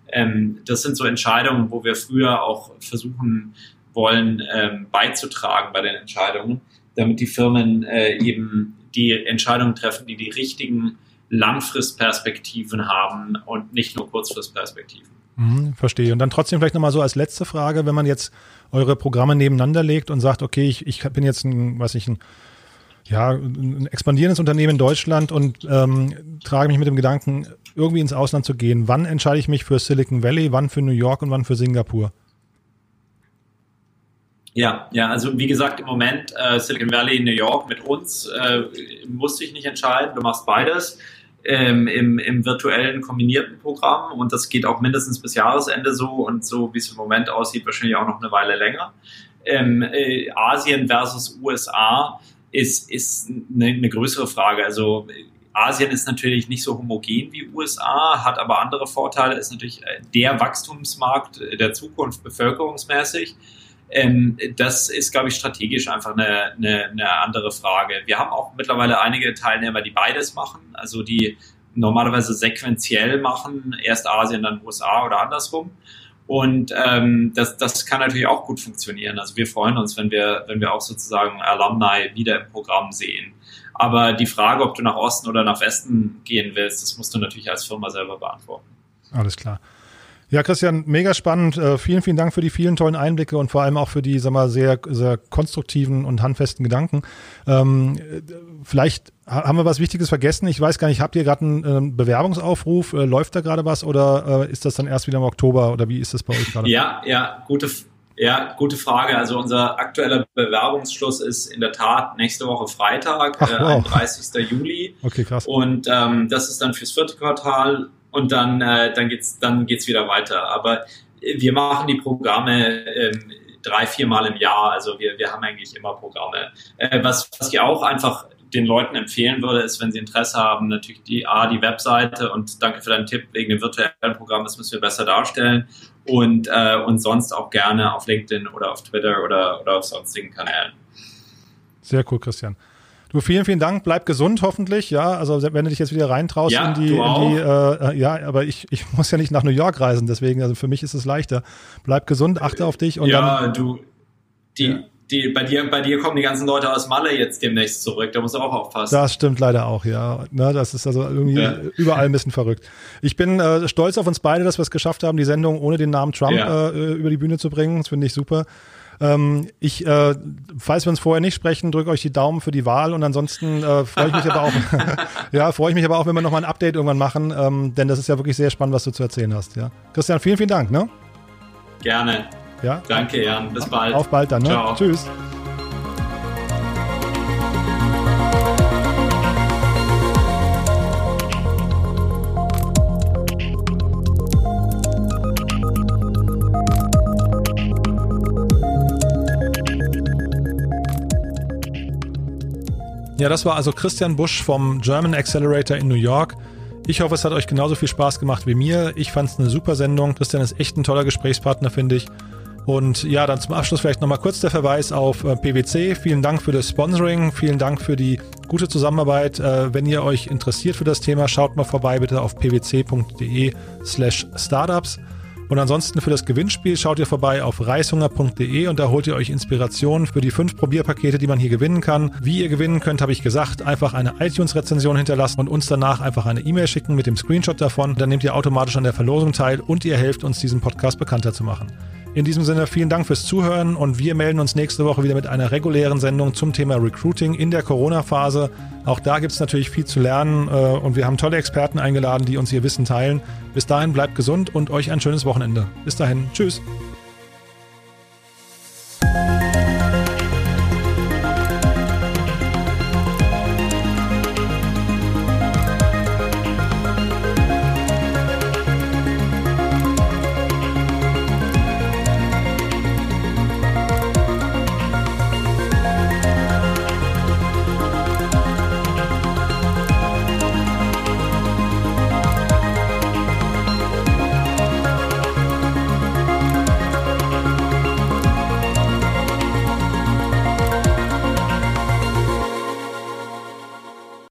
Speaker 2: Ähm, das sind so Entscheidungen, wo wir früher auch versuchen wollen, ähm, beizutragen bei den Entscheidungen, damit die Firmen äh, eben die Entscheidungen treffen, die die richtigen Langfristperspektiven haben und nicht nur Kurzfristperspektiven.
Speaker 1: Mhm, verstehe. Und dann trotzdem vielleicht nochmal so als letzte Frage, wenn man jetzt eure Programme nebeneinander legt und sagt, okay, ich, ich bin jetzt ein, was ich, ein, ja, ein expandierendes Unternehmen in Deutschland und ähm, trage mich mit dem Gedanken, irgendwie ins Ausland zu gehen. Wann entscheide ich mich für Silicon Valley, wann für New York und wann für Singapur?
Speaker 2: Ja, ja, also wie gesagt, im Moment äh, Silicon Valley, New York mit uns äh, musste ich nicht entscheiden. Du machst beides ähm, im, im virtuellen kombinierten Programm und das geht auch mindestens bis Jahresende so und so wie es im Moment aussieht, wahrscheinlich auch noch eine Weile länger. Ähm, äh, Asien versus USA ist, ist eine, eine größere Frage. Also Asien ist natürlich nicht so homogen wie USA, hat aber andere Vorteile, ist natürlich der Wachstumsmarkt der Zukunft bevölkerungsmäßig. Ähm, das ist, glaube ich, strategisch einfach eine, eine, eine andere Frage. Wir haben auch mittlerweile einige Teilnehmer, die beides machen, also die normalerweise sequenziell machen, erst Asien, dann USA oder andersrum. Und ähm, das, das kann natürlich auch gut funktionieren. Also wir freuen uns, wenn wir, wenn wir auch sozusagen Alumni wieder im Programm sehen. Aber die Frage, ob du nach Osten oder nach Westen gehen willst, das musst du natürlich als Firma selber beantworten.
Speaker 1: Alles klar. Ja, Christian, mega spannend. Äh, vielen, vielen Dank für die vielen tollen Einblicke und vor allem auch für die, sag mal, sehr, sehr konstruktiven und handfesten Gedanken. Ähm, vielleicht haben wir was Wichtiges vergessen. Ich weiß gar nicht, habt ihr gerade einen äh, Bewerbungsaufruf? Äh, läuft da gerade was oder äh, ist das dann erst wieder im Oktober oder wie ist das bei euch gerade?
Speaker 2: Ja, ja, gute, ja, gute Frage. Also unser aktueller Bewerbungsschluss ist in der Tat nächste Woche Freitag, Ach, wow. 31. Juli.
Speaker 1: Okay, krass.
Speaker 2: Und ähm, das ist dann fürs vierte Quartal und dann, äh, dann geht's dann geht's wieder weiter. Aber wir machen die Programme ähm, drei, vier Mal im Jahr. Also wir, wir haben eigentlich immer Programme. Äh, was, was ich auch einfach den Leuten empfehlen würde, ist, wenn sie Interesse haben, natürlich die A, die Webseite und danke für deinen Tipp wegen dem virtuellen Programm, das müssen wir besser darstellen und, äh, und sonst auch gerne auf LinkedIn oder auf Twitter oder, oder auf sonstigen Kanälen.
Speaker 1: Sehr cool, Christian. Du, vielen, vielen Dank. Bleib gesund, hoffentlich. Ja, also wenn du dich jetzt wieder reintraust ja, in die, in die äh, äh, ja, aber ich, ich muss ja nicht nach New York reisen, deswegen, also für mich ist es leichter. Bleib gesund, achte auf dich und
Speaker 2: ja,
Speaker 1: dann.
Speaker 2: du, die, ja. die, bei dir, bei dir kommen die ganzen Leute aus Malle jetzt demnächst zurück. Da musst du auch aufpassen.
Speaker 1: Das stimmt leider auch, ja. Na, das ist also irgendwie ja. überall ein bisschen verrückt. Ich bin äh, stolz auf uns beide, dass wir es geschafft haben, die Sendung ohne den Namen Trump ja. äh, über die Bühne zu bringen. Das finde ich super. Ähm, ich, äh, falls wir uns vorher nicht sprechen, drücke euch die Daumen für die Wahl und ansonsten äh, freue ich mich aber auch, ja, freue ich mich aber auch, wenn wir nochmal ein Update irgendwann machen, ähm, denn das ist ja wirklich sehr spannend, was du zu erzählen hast. Ja. Christian, vielen, vielen Dank. Ne?
Speaker 2: Gerne. Ja. Danke, Jan. Bis bald.
Speaker 1: Auf bald dann. Ne? Ciao. Tschüss. Ja, das war also Christian Busch vom German Accelerator in New York. Ich hoffe, es hat euch genauso viel Spaß gemacht wie mir. Ich fand es eine super Sendung. Christian ist echt ein toller Gesprächspartner, finde ich. Und ja, dann zum Abschluss vielleicht nochmal kurz der Verweis auf äh, PwC. Vielen Dank für das Sponsoring, vielen Dank für die gute Zusammenarbeit. Äh, wenn ihr euch interessiert für das Thema, schaut mal vorbei bitte auf pwc.de slash startups. Und ansonsten für das Gewinnspiel schaut ihr vorbei auf reishunger.de und da holt ihr euch Inspiration für die fünf Probierpakete, die man hier gewinnen kann. Wie ihr gewinnen könnt, habe ich gesagt, einfach eine iTunes-Rezension hinterlassen und uns danach einfach eine E-Mail schicken mit dem Screenshot davon. Dann nehmt ihr automatisch an der Verlosung teil und ihr helft uns, diesen Podcast bekannter zu machen. In diesem Sinne vielen Dank fürs Zuhören und wir melden uns nächste Woche wieder mit einer regulären Sendung zum Thema Recruiting in der Corona-Phase. Auch da gibt es natürlich viel zu lernen äh, und wir haben tolle Experten eingeladen, die uns ihr Wissen teilen. Bis dahin bleibt gesund und euch ein schönes Wochenende. Bis dahin, tschüss.